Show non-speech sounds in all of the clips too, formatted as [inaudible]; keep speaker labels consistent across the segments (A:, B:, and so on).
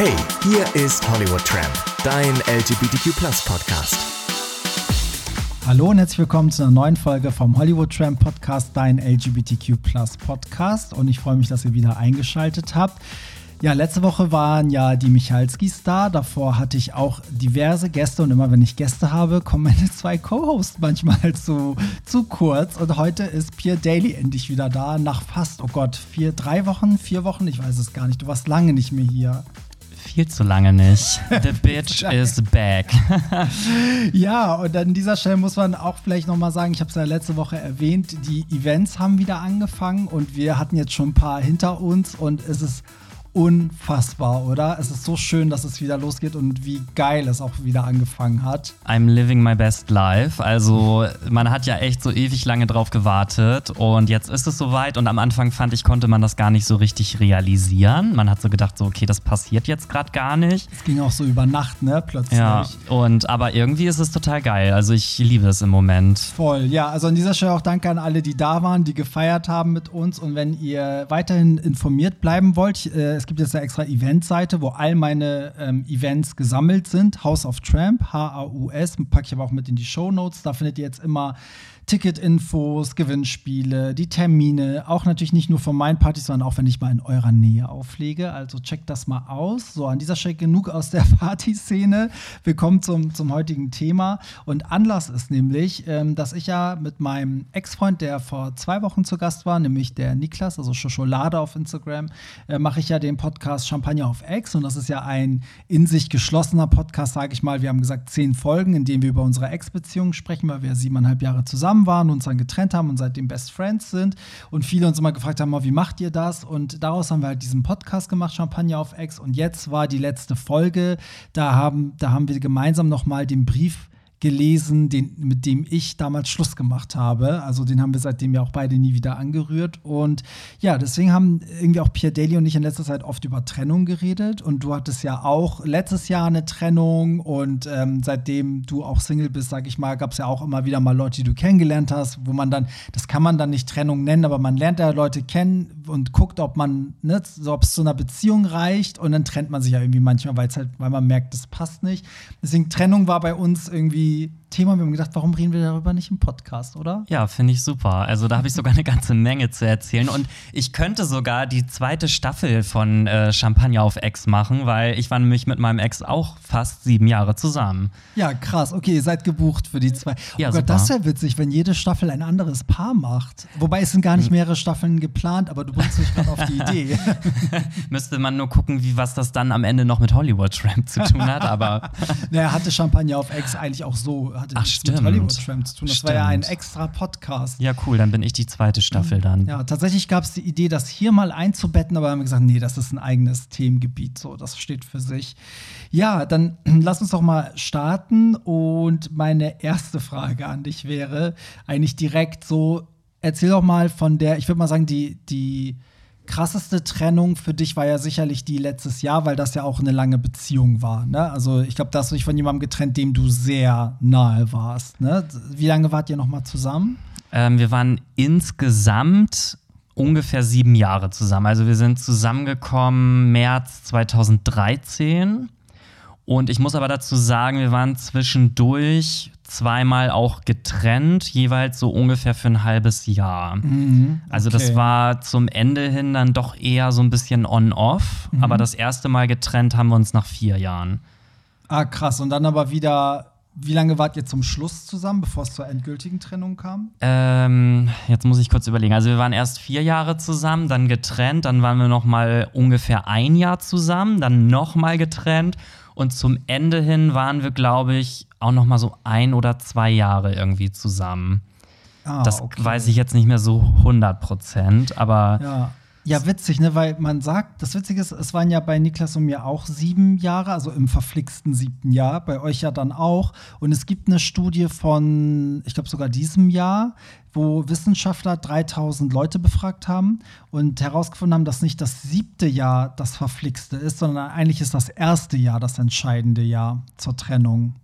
A: Hey, hier ist Hollywood Tramp, dein LGBTQ Podcast.
B: Hallo und herzlich willkommen zu einer neuen Folge vom Hollywood Tramp Podcast, dein LGBTQ Podcast. Und ich freue mich, dass ihr wieder eingeschaltet habt. Ja, letzte Woche waren ja die Michalskis da. Davor hatte ich auch diverse Gäste und immer wenn ich Gäste habe, kommen meine [laughs] zwei Co-Hosts manchmal zu, zu kurz. Und heute ist Pierre Daly endlich wieder da, nach fast, oh Gott, vier, drei Wochen, vier Wochen, ich weiß es gar nicht. Du warst lange nicht mehr hier.
C: Viel zu lange nicht. The [laughs] bitch is back. [laughs]
B: ja, und an dieser Stelle muss man auch vielleicht nochmal sagen, ich habe es ja letzte Woche erwähnt, die Events haben wieder angefangen und wir hatten jetzt schon ein paar hinter uns und es ist unfassbar, oder? Es ist so schön, dass es wieder losgeht und wie geil es auch wieder angefangen hat.
C: I'm living my best life. Also, man hat ja echt so ewig lange drauf gewartet und jetzt ist es soweit. Und am Anfang fand ich, konnte man das gar nicht so richtig realisieren. Man hat so gedacht, so, okay, das passiert jetzt gerade gar nicht.
B: Es ging auch so über Nacht, ne? Plötzlich.
C: Ja, und aber irgendwie ist es total geil. Also, ich liebe es im Moment.
B: Voll, ja. Also an dieser Stelle auch danke an alle, die da waren, die gefeiert haben mit uns. Und wenn ihr weiterhin informiert bleiben wollt, äh, es gibt jetzt eine extra Eventseite, wo all meine ähm, Events gesammelt sind. House of Tramp, H-A-U-S, packe ich aber auch mit in die Show Notes. Da findet ihr jetzt immer Ticketinfos, Gewinnspiele, die Termine, auch natürlich nicht nur von meinen Partys, sondern auch wenn ich mal in eurer Nähe auflege. Also checkt das mal aus. So, an dieser Stelle genug aus der [laughs] Partyszene. Willkommen zum, zum heutigen Thema. Und Anlass ist nämlich, ähm, dass ich ja mit meinem Ex-Freund, der vor zwei Wochen zu Gast war, nämlich der Niklas, also Schokolade auf Instagram, äh, mache ich ja den Podcast Champagner auf Ex. Und das ist ja ein in sich geschlossener Podcast, sage ich mal. Wir haben gesagt, zehn Folgen, in denen wir über unsere Ex-Beziehung sprechen, weil wir siebeneinhalb Jahre zusammen zusammen waren, uns dann getrennt haben und seitdem Best Friends sind. Und viele uns immer gefragt haben, wie macht ihr das? Und daraus haben wir halt diesen Podcast gemacht, Champagner auf Ex. Und jetzt war die letzte Folge. Da haben, da haben wir gemeinsam nochmal den Brief gelesen, den, mit dem ich damals Schluss gemacht habe. Also den haben wir seitdem ja auch beide nie wieder angerührt. Und ja, deswegen haben irgendwie auch Pierre Daly und ich in letzter Zeit oft über Trennung geredet. Und du hattest ja auch letztes Jahr eine Trennung. Und ähm, seitdem du auch Single bist, sag ich mal, gab es ja auch immer wieder mal Leute, die du kennengelernt hast, wo man dann, das kann man dann nicht Trennung nennen, aber man lernt ja Leute kennen und guckt, ob man, ne, so, ob es zu einer Beziehung reicht. Und dann trennt man sich ja irgendwie manchmal, halt, weil man merkt, das passt nicht. Deswegen Trennung war bei uns irgendwie Thema. Wir haben gedacht, warum reden wir darüber nicht im Podcast, oder?
C: Ja, finde ich super. Also da habe ich sogar eine ganze Menge zu erzählen. Und ich könnte sogar die zweite Staffel von äh, Champagner auf Ex machen, weil ich war nämlich mit meinem Ex auch fast sieben Jahre zusammen.
B: Ja, krass. Okay, ihr seid gebucht für die zwei. Oh ja, Gott, super. das wäre witzig, wenn jede Staffel ein anderes Paar macht. Wobei es sind gar nicht hm. mehrere Staffeln geplant, aber du bringst mich gerade auf die Idee. [laughs]
C: Müsste man nur gucken, wie was das dann am Ende noch mit Hollywood Tramp zu tun hat, aber. [laughs]
B: naja, hatte Champagner auf Ex eigentlich auch so hatte
C: Ach, stimmt.
B: mit Hollywood Tramp zu tun. Das stimmt. war ja ein extra Podcast.
C: Ja, cool, dann bin ich die zweite Staffel dann.
B: Ja, tatsächlich gab es die Idee, das hier mal einzubetten, aber haben wir gesagt, nee, das ist ein eigenes Themengebiet, so, das steht für sich. Ja, dann [clears throat] lass uns doch mal starten und meine erste Frage an dich wäre eigentlich direkt so, erzähl doch mal von der, ich würde mal sagen, die, die krasseste Trennung für dich war ja sicherlich die letztes Jahr, weil das ja auch eine lange Beziehung war. Ne? Also ich glaube, da hast du dich von jemandem getrennt, dem du sehr nahe warst. Ne? Wie lange wart ihr noch mal zusammen?
C: Ähm, wir waren insgesamt ungefähr sieben Jahre zusammen. Also wir sind zusammengekommen März 2013. Und ich muss aber dazu sagen, wir waren zwischendurch zweimal auch getrennt, jeweils so ungefähr für ein halbes Jahr. Mhm, okay. Also das war zum Ende hin dann doch eher so ein bisschen on-off, mhm. aber das erste Mal getrennt haben wir uns nach vier Jahren.
B: Ah, krass. Und dann aber wieder wie lange wart ihr zum Schluss zusammen, bevor es zur endgültigen Trennung kam?
C: Ähm, jetzt muss ich kurz überlegen. Also wir waren erst vier Jahre zusammen, dann getrennt, dann waren wir noch mal ungefähr ein Jahr zusammen, dann noch mal getrennt und zum Ende hin waren wir, glaube ich, auch noch mal so ein oder zwei Jahre irgendwie zusammen. Ah, das okay. weiß ich jetzt nicht mehr so 100 Prozent, aber
B: ja. Ja, witzig, ne? Weil man sagt, das Witzige ist, es waren ja bei Niklas und mir auch sieben Jahre, also im verflixten siebten Jahr, bei euch ja dann auch. Und es gibt eine Studie von, ich glaube sogar diesem Jahr, wo Wissenschaftler 3000 Leute befragt haben und herausgefunden haben, dass nicht das siebte Jahr das verflixte ist, sondern eigentlich ist das erste Jahr das entscheidende Jahr zur Trennung.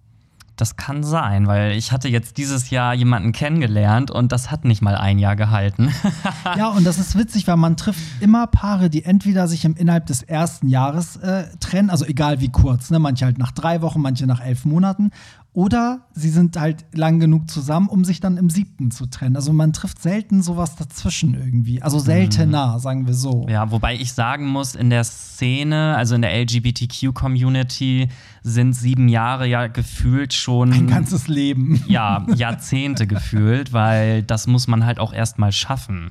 C: Das kann sein, weil ich hatte jetzt dieses Jahr jemanden kennengelernt und das hat nicht mal ein Jahr gehalten. [laughs]
B: ja, und das ist witzig, weil man trifft immer Paare, die entweder sich im innerhalb des ersten Jahres äh, trennen, also egal wie kurz, ne? manche halt nach drei Wochen, manche nach elf Monaten, oder sie sind halt lang genug zusammen, um sich dann im siebten zu trennen. Also man trifft selten sowas dazwischen irgendwie. Also seltener, mhm. sagen wir so.
C: Ja, wobei ich sagen muss, in der Szene, also in der LGBTQ-Community, sind sieben Jahre ja gefühlt schon.
B: Ein ganzes Leben.
C: Ja, Jahrzehnte [laughs] gefühlt, weil das muss man halt auch erstmal schaffen.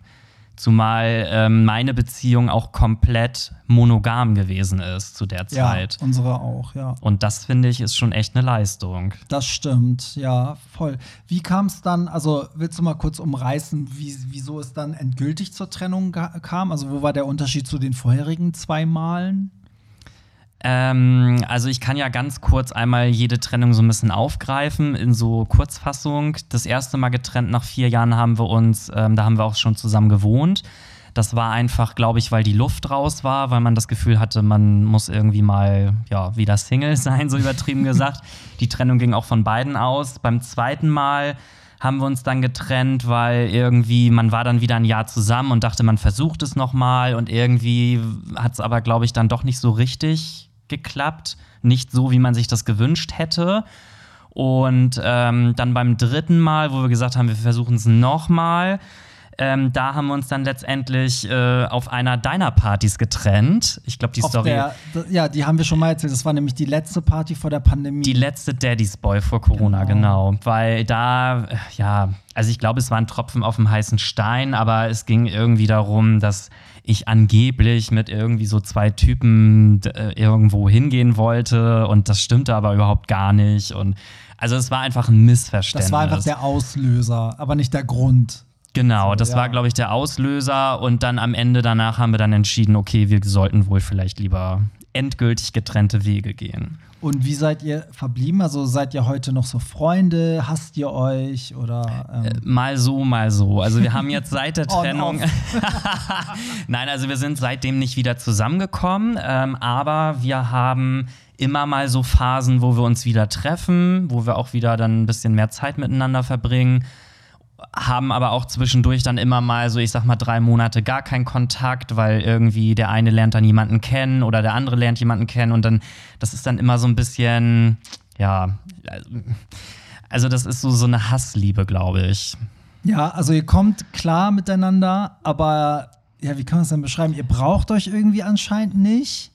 C: Zumal ähm, meine Beziehung auch komplett monogam gewesen ist zu der Zeit.
B: Ja, unsere auch, ja.
C: Und das finde ich ist schon echt eine Leistung.
B: Das stimmt, ja, voll. Wie kam es dann, also willst du mal kurz umreißen, wie, wieso es dann endgültig zur Trennung kam? Also wo war der Unterschied zu den vorherigen zwei Malen?
C: Ähm, also ich kann ja ganz kurz einmal jede Trennung so ein bisschen aufgreifen in so Kurzfassung. Das erste Mal getrennt nach vier Jahren haben wir uns, ähm, da haben wir auch schon zusammen gewohnt. Das war einfach, glaube ich, weil die Luft raus war, weil man das Gefühl hatte, man muss irgendwie mal ja, wieder Single [laughs] sein, so übertrieben [laughs] gesagt. Die Trennung ging auch von beiden aus. Beim zweiten Mal haben wir uns dann getrennt, weil irgendwie man war dann wieder ein Jahr zusammen und dachte, man versucht es nochmal und irgendwie hat es aber, glaube ich, dann doch nicht so richtig geklappt. Nicht so, wie man sich das gewünscht hätte. Und ähm, dann beim dritten Mal, wo wir gesagt haben, wir versuchen es nochmal, ähm, da haben wir uns dann letztendlich äh, auf einer deiner Partys getrennt. Ich glaube, die auf Story.
B: Der, ja, die haben wir schon mal erzählt. Das war nämlich die letzte Party vor der Pandemie.
C: Die letzte Daddy's Boy vor Corona, genau. genau. Weil da, ja, also ich glaube, es war ein Tropfen auf dem heißen Stein, aber es ging irgendwie darum, dass ich angeblich mit irgendwie so zwei Typen äh, irgendwo hingehen wollte und das stimmte aber überhaupt gar nicht. Und also es war einfach ein Missverständnis.
B: Das war einfach der Auslöser, aber nicht der Grund.
C: Genau, das war, glaube ich, der Auslöser. Und dann am Ende danach haben wir dann entschieden, okay, wir sollten wohl vielleicht lieber endgültig getrennte Wege gehen.
B: Und wie seid ihr verblieben? Also seid ihr heute noch so Freunde? Hasst ihr euch oder?
C: Ähm? Äh, mal so, mal so. Also wir haben jetzt seit der [laughs] Trennung. [laughs] Nein, also wir sind seitdem nicht wieder zusammengekommen, ähm, aber wir haben immer mal so Phasen, wo wir uns wieder treffen, wo wir auch wieder dann ein bisschen mehr Zeit miteinander verbringen haben aber auch zwischendurch dann immer mal so, ich sag mal, drei Monate gar keinen Kontakt, weil irgendwie der eine lernt dann jemanden kennen oder der andere lernt jemanden kennen und dann, das ist dann immer so ein bisschen, ja, also das ist so, so eine Hassliebe, glaube ich.
B: Ja, also ihr kommt klar miteinander, aber ja, wie kann man es denn beschreiben? Ihr braucht euch irgendwie anscheinend nicht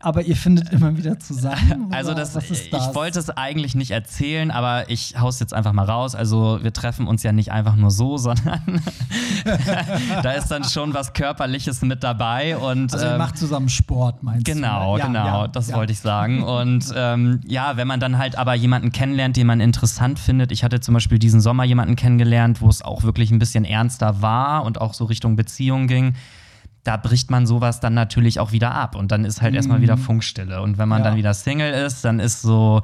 B: aber ihr findet immer wieder zusammen?
C: Also das, das? ich wollte es eigentlich nicht erzählen, aber ich hau's jetzt einfach mal raus. Also wir treffen uns ja nicht einfach nur so, [laughs] sondern [laughs] da ist dann schon was Körperliches mit dabei. Und,
B: also ihr ähm, macht zusammen Sport, meinst
C: genau, du? Genau, genau, ja, das ja. wollte ich sagen. [laughs] Und ähm, ja, wenn man dann halt aber jemanden kennenlernt, den man interessant findet. Ich hatte zum Beispiel diesen Sommer jemanden kennengelernt, wo es auch wirklich ein bisschen ernster war und auch so Richtung Beziehung ging da bricht man sowas dann natürlich auch wieder ab und dann ist halt mhm. erstmal wieder Funkstille. Und wenn man ja. dann wieder Single ist, dann ist so,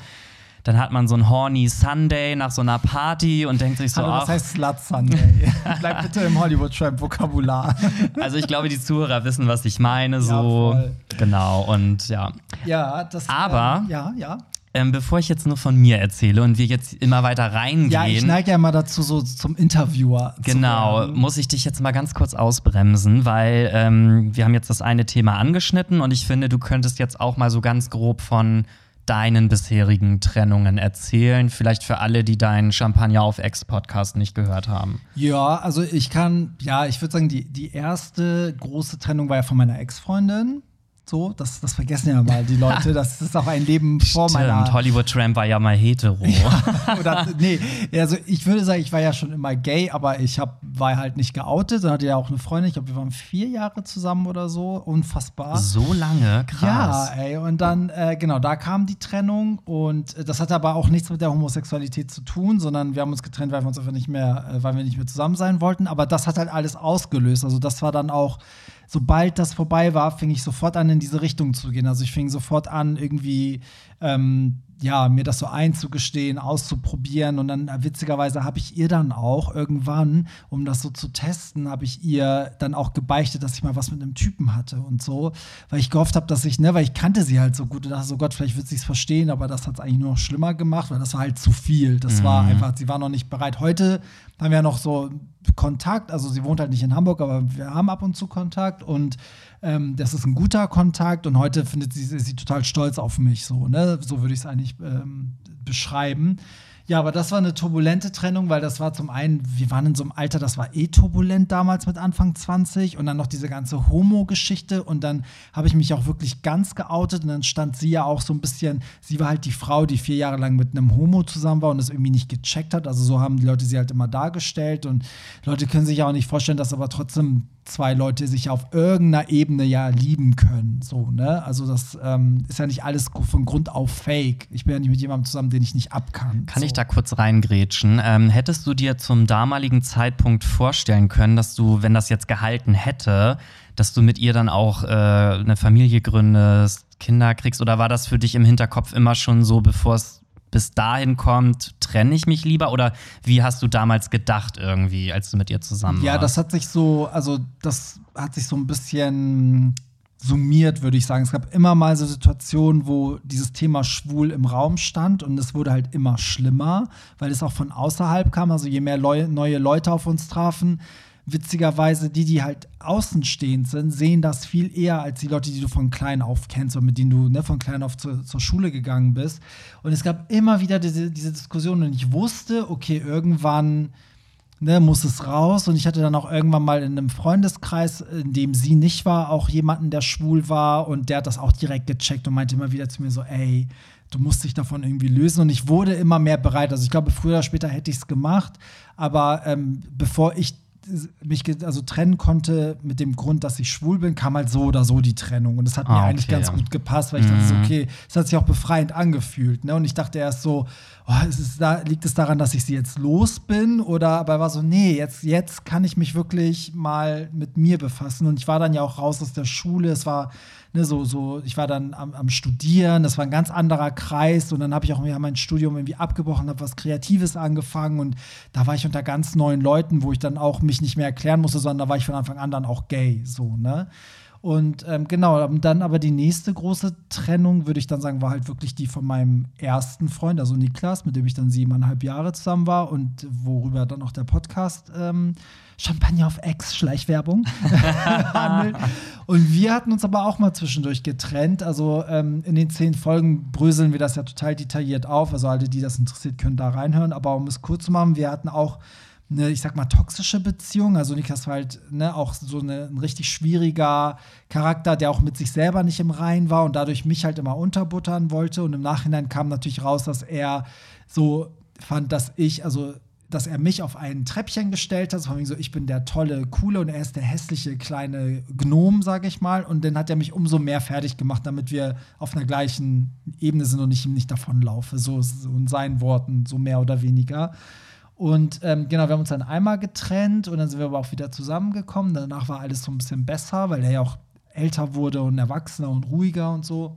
C: dann hat man so ein horny Sunday nach so einer Party und denkt sich so,
B: Hallo, was heißt Slut Sunday? [laughs] Bleib bitte im Hollywood Tramp Vokabular.
C: also ich glaube, die Zuhörer wissen, was ich meine, so ja, genau und ja.
B: Ja, das.
C: Aber
B: ähm, ja, ja.
C: Ähm, bevor ich jetzt nur von mir erzähle und wir jetzt immer weiter reingehen. Ja,
B: ich neige ja mal dazu, so zum Interviewer.
C: Genau, muss ich dich jetzt mal ganz kurz ausbremsen, weil ähm, wir haben jetzt das eine Thema angeschnitten und ich finde, du könntest jetzt auch mal so ganz grob von deinen bisherigen Trennungen erzählen? Vielleicht für alle, die deinen Champagner auf Ex-Podcast nicht gehört haben.
B: Ja, also ich kann, ja, ich würde sagen, die, die erste große Trennung war ja von meiner Ex-Freundin. So, das, das vergessen ja mal die Leute. [laughs] Das ist auch ein Leben vor Stimmt, meiner.
C: Hollywood Tramp war ja mal hetero. [laughs]
B: ja, oder, nee, also ich würde sagen, ich war ja schon immer gay, aber ich hab, war halt nicht geoutet. Dann hatte ja auch eine Freundin. Ich glaube, wir waren vier Jahre zusammen oder so. Unfassbar.
C: So lange, krass.
B: Ja, ey. Und dann, äh, genau, da kam die Trennung. Und das hatte aber auch nichts mit der Homosexualität zu tun, sondern wir haben uns getrennt, weil wir uns einfach nicht mehr, äh, weil wir nicht mehr zusammen sein wollten. Aber das hat halt alles ausgelöst. Also das war dann auch sobald das vorbei war, fing ich sofort an, in diese Richtung zu gehen. Also ich fing sofort an, irgendwie ähm, ja, mir das so einzugestehen, auszuprobieren. Und dann äh, witzigerweise habe ich ihr dann auch irgendwann, um das so zu testen, habe ich ihr dann auch gebeichtet, dass ich mal was mit einem Typen hatte und so. Weil ich gehofft habe, dass ich, ne, weil ich kannte sie halt so gut und dachte so, Gott, vielleicht wird sie es verstehen, aber das hat es eigentlich nur noch schlimmer gemacht, weil das war halt zu viel. Das mhm. war einfach, sie war noch nicht bereit. Heute haben wir ja noch so Kontakt, also sie wohnt halt nicht in Hamburg, aber wir haben ab und zu Kontakt und ähm, das ist ein guter Kontakt und heute findet sie, ist sie total stolz auf mich, so, ne? So würde ich es eigentlich ähm, beschreiben. Ja, aber das war eine turbulente Trennung, weil das war zum einen, wir waren in so einem Alter, das war eh turbulent damals mit Anfang 20 und dann noch diese ganze Homo-Geschichte und dann habe ich mich auch wirklich ganz geoutet und dann stand sie ja auch so ein bisschen, sie war halt die Frau, die vier Jahre lang mit einem Homo zusammen war und das irgendwie nicht gecheckt hat. Also so haben die Leute sie halt immer dargestellt und Leute können sich ja auch nicht vorstellen, dass aber trotzdem zwei Leute sich auf irgendeiner Ebene ja lieben können. So, ne? Also das ähm, ist ja nicht alles von Grund auf fake. Ich bin ja nicht mit jemandem zusammen, den ich nicht abkann.
C: Kann so. ich da kurz reingrätschen? Ähm, hättest du dir zum damaligen Zeitpunkt vorstellen können, dass du, wenn das jetzt gehalten hätte, dass du mit ihr dann auch äh, eine Familie gründest, Kinder kriegst? Oder war das für dich im Hinterkopf immer schon so, bevor es bis dahin kommt, trenne ich mich lieber? Oder wie hast du damals gedacht irgendwie, als du mit ihr zusammen warst?
B: Ja, das hat sich so, also das hat sich so ein bisschen summiert, würde ich sagen. Es gab immer mal so Situationen, wo dieses Thema schwul im Raum stand und es wurde halt immer schlimmer, weil es auch von außerhalb kam. Also je mehr Leu neue Leute auf uns trafen, witzigerweise die, die halt außenstehend sind, sehen das viel eher als die Leute, die du von klein auf kennst und mit denen du ne, von klein auf zu, zur Schule gegangen bist. Und es gab immer wieder diese, diese Diskussion und ich wusste, okay, irgendwann ne, muss es raus. Und ich hatte dann auch irgendwann mal in einem Freundeskreis, in dem sie nicht war, auch jemanden, der schwul war und der hat das auch direkt gecheckt und meinte immer wieder zu mir so, ey, du musst dich davon irgendwie lösen. Und ich wurde immer mehr bereit. Also ich glaube, früher oder später hätte ich es gemacht. Aber ähm, bevor ich mich also trennen konnte mit dem Grund, dass ich schwul bin, kam halt so oder so die Trennung. Und das hat ah, mir okay, eigentlich ganz ja. gut gepasst, weil ich mhm. dachte so, okay, es hat sich auch befreiend angefühlt. Ne? Und ich dachte erst so, oh, da, liegt es daran, dass ich sie jetzt los bin? Oder aber war so, nee, jetzt, jetzt kann ich mich wirklich mal mit mir befassen. Und ich war dann ja auch raus aus der Schule. Es war ne, so, so, ich war dann am, am Studieren, das war ein ganz anderer Kreis und dann habe ich auch ja, mein Studium irgendwie abgebrochen, habe was Kreatives angefangen und da war ich unter ganz neuen Leuten, wo ich dann auch mich nicht mehr erklären musste, sondern da war ich von Anfang an dann auch gay, so, ne? Und ähm, genau, dann aber die nächste große Trennung, würde ich dann sagen, war halt wirklich die von meinem ersten Freund, also Niklas, mit dem ich dann siebeneinhalb Jahre zusammen war und worüber dann auch der Podcast ähm, Champagner auf Ex, Schleichwerbung, [laughs] handelt. Und wir hatten uns aber auch mal zwischendurch getrennt. Also ähm, in den zehn Folgen bröseln wir das ja total detailliert auf. Also alle, die das interessiert, können da reinhören. Aber um es kurz zu machen, wir hatten auch eine, ich sag mal, toxische Beziehung. Also Niklas war halt ne, auch so eine, ein richtig schwieriger Charakter, der auch mit sich selber nicht im Rein war und dadurch mich halt immer unterbuttern wollte. Und im Nachhinein kam natürlich raus, dass er so fand, dass ich, also dass er mich auf ein Treppchen gestellt hat, von so, ich bin der tolle, coole und er ist der hässliche kleine Gnom, sage ich mal. Und dann hat er mich umso mehr fertig gemacht, damit wir auf einer gleichen Ebene sind und ich ihm nicht davonlaufe. So, so in seinen Worten, so mehr oder weniger. Und ähm, genau, wir haben uns dann einmal getrennt und dann sind wir aber auch wieder zusammengekommen. Danach war alles so ein bisschen besser, weil er ja auch älter wurde und erwachsener und ruhiger und so.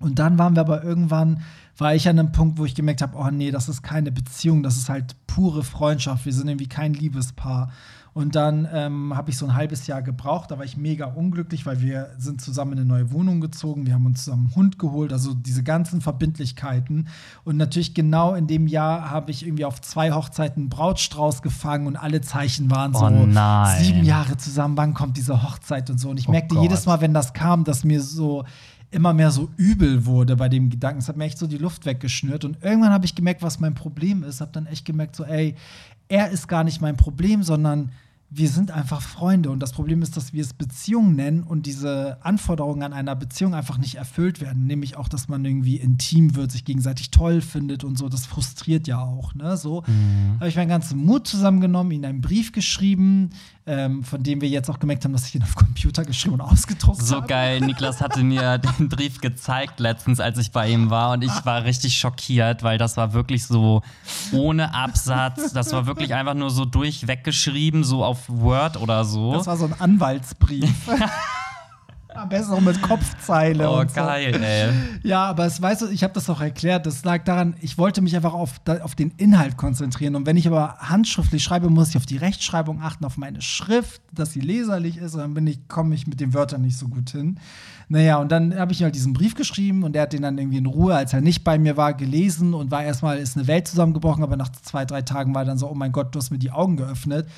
B: Und dann waren wir aber irgendwann, war ich an einem Punkt, wo ich gemerkt habe, oh nee, das ist keine Beziehung, das ist halt pure Freundschaft. Wir sind irgendwie kein Liebespaar. Und dann ähm, habe ich so ein halbes Jahr gebraucht. Da war ich mega unglücklich, weil wir sind zusammen in eine neue Wohnung gezogen. Wir haben uns zusammen einen Hund geholt. Also diese ganzen Verbindlichkeiten. Und natürlich genau in dem Jahr habe ich irgendwie auf zwei Hochzeiten einen Brautstrauß gefangen und alle Zeichen waren so
C: oh
B: sieben Jahre zusammen. Wann kommt diese Hochzeit und so? Und ich oh merkte Gott. jedes Mal, wenn das kam, dass mir so immer mehr so übel wurde bei dem Gedanken. Es hat mir echt so die Luft weggeschnürt. Und irgendwann habe ich gemerkt, was mein Problem ist. Habe dann echt gemerkt, so, ey, er ist gar nicht mein Problem, sondern wir sind einfach Freunde und das Problem ist, dass wir es Beziehung nennen und diese Anforderungen an einer Beziehung einfach nicht erfüllt werden. Nämlich auch, dass man irgendwie intim wird, sich gegenseitig toll findet und so. Das frustriert ja auch. Ne? So mhm. habe ich meinen ganzen Mut zusammengenommen, ihnen einen Brief geschrieben, ähm, von dem wir jetzt auch gemerkt haben, dass ich ihn auf Computer geschrieben und ausgedruckt habe.
C: So geil. Niklas hatte mir [laughs] den Brief gezeigt letztens, als ich bei ihm war und ich war richtig schockiert, weil das war wirklich so ohne Absatz. Das war wirklich einfach nur so durchweggeschrieben, so auf Word oder so.
B: Das war so ein Anwaltsbrief. [laughs] Am besten auch mit Kopfzeile.
C: Oh,
B: und so.
C: geil, ey.
B: Ja, aber es weißt du, ich habe das auch erklärt. Das lag daran, ich wollte mich einfach auf, auf den Inhalt konzentrieren. Und wenn ich aber handschriftlich schreibe, muss ich auf die Rechtschreibung achten, auf meine Schrift, dass sie leserlich ist. Und dann bin ich, komme ich mit den Wörtern nicht so gut hin. Naja, und dann habe ich halt diesen Brief geschrieben und er hat den dann irgendwie in Ruhe, als er nicht bei mir war, gelesen und war erstmal, ist eine Welt zusammengebrochen, aber nach zwei, drei Tagen war er dann so, oh mein Gott, du hast mir die Augen geöffnet.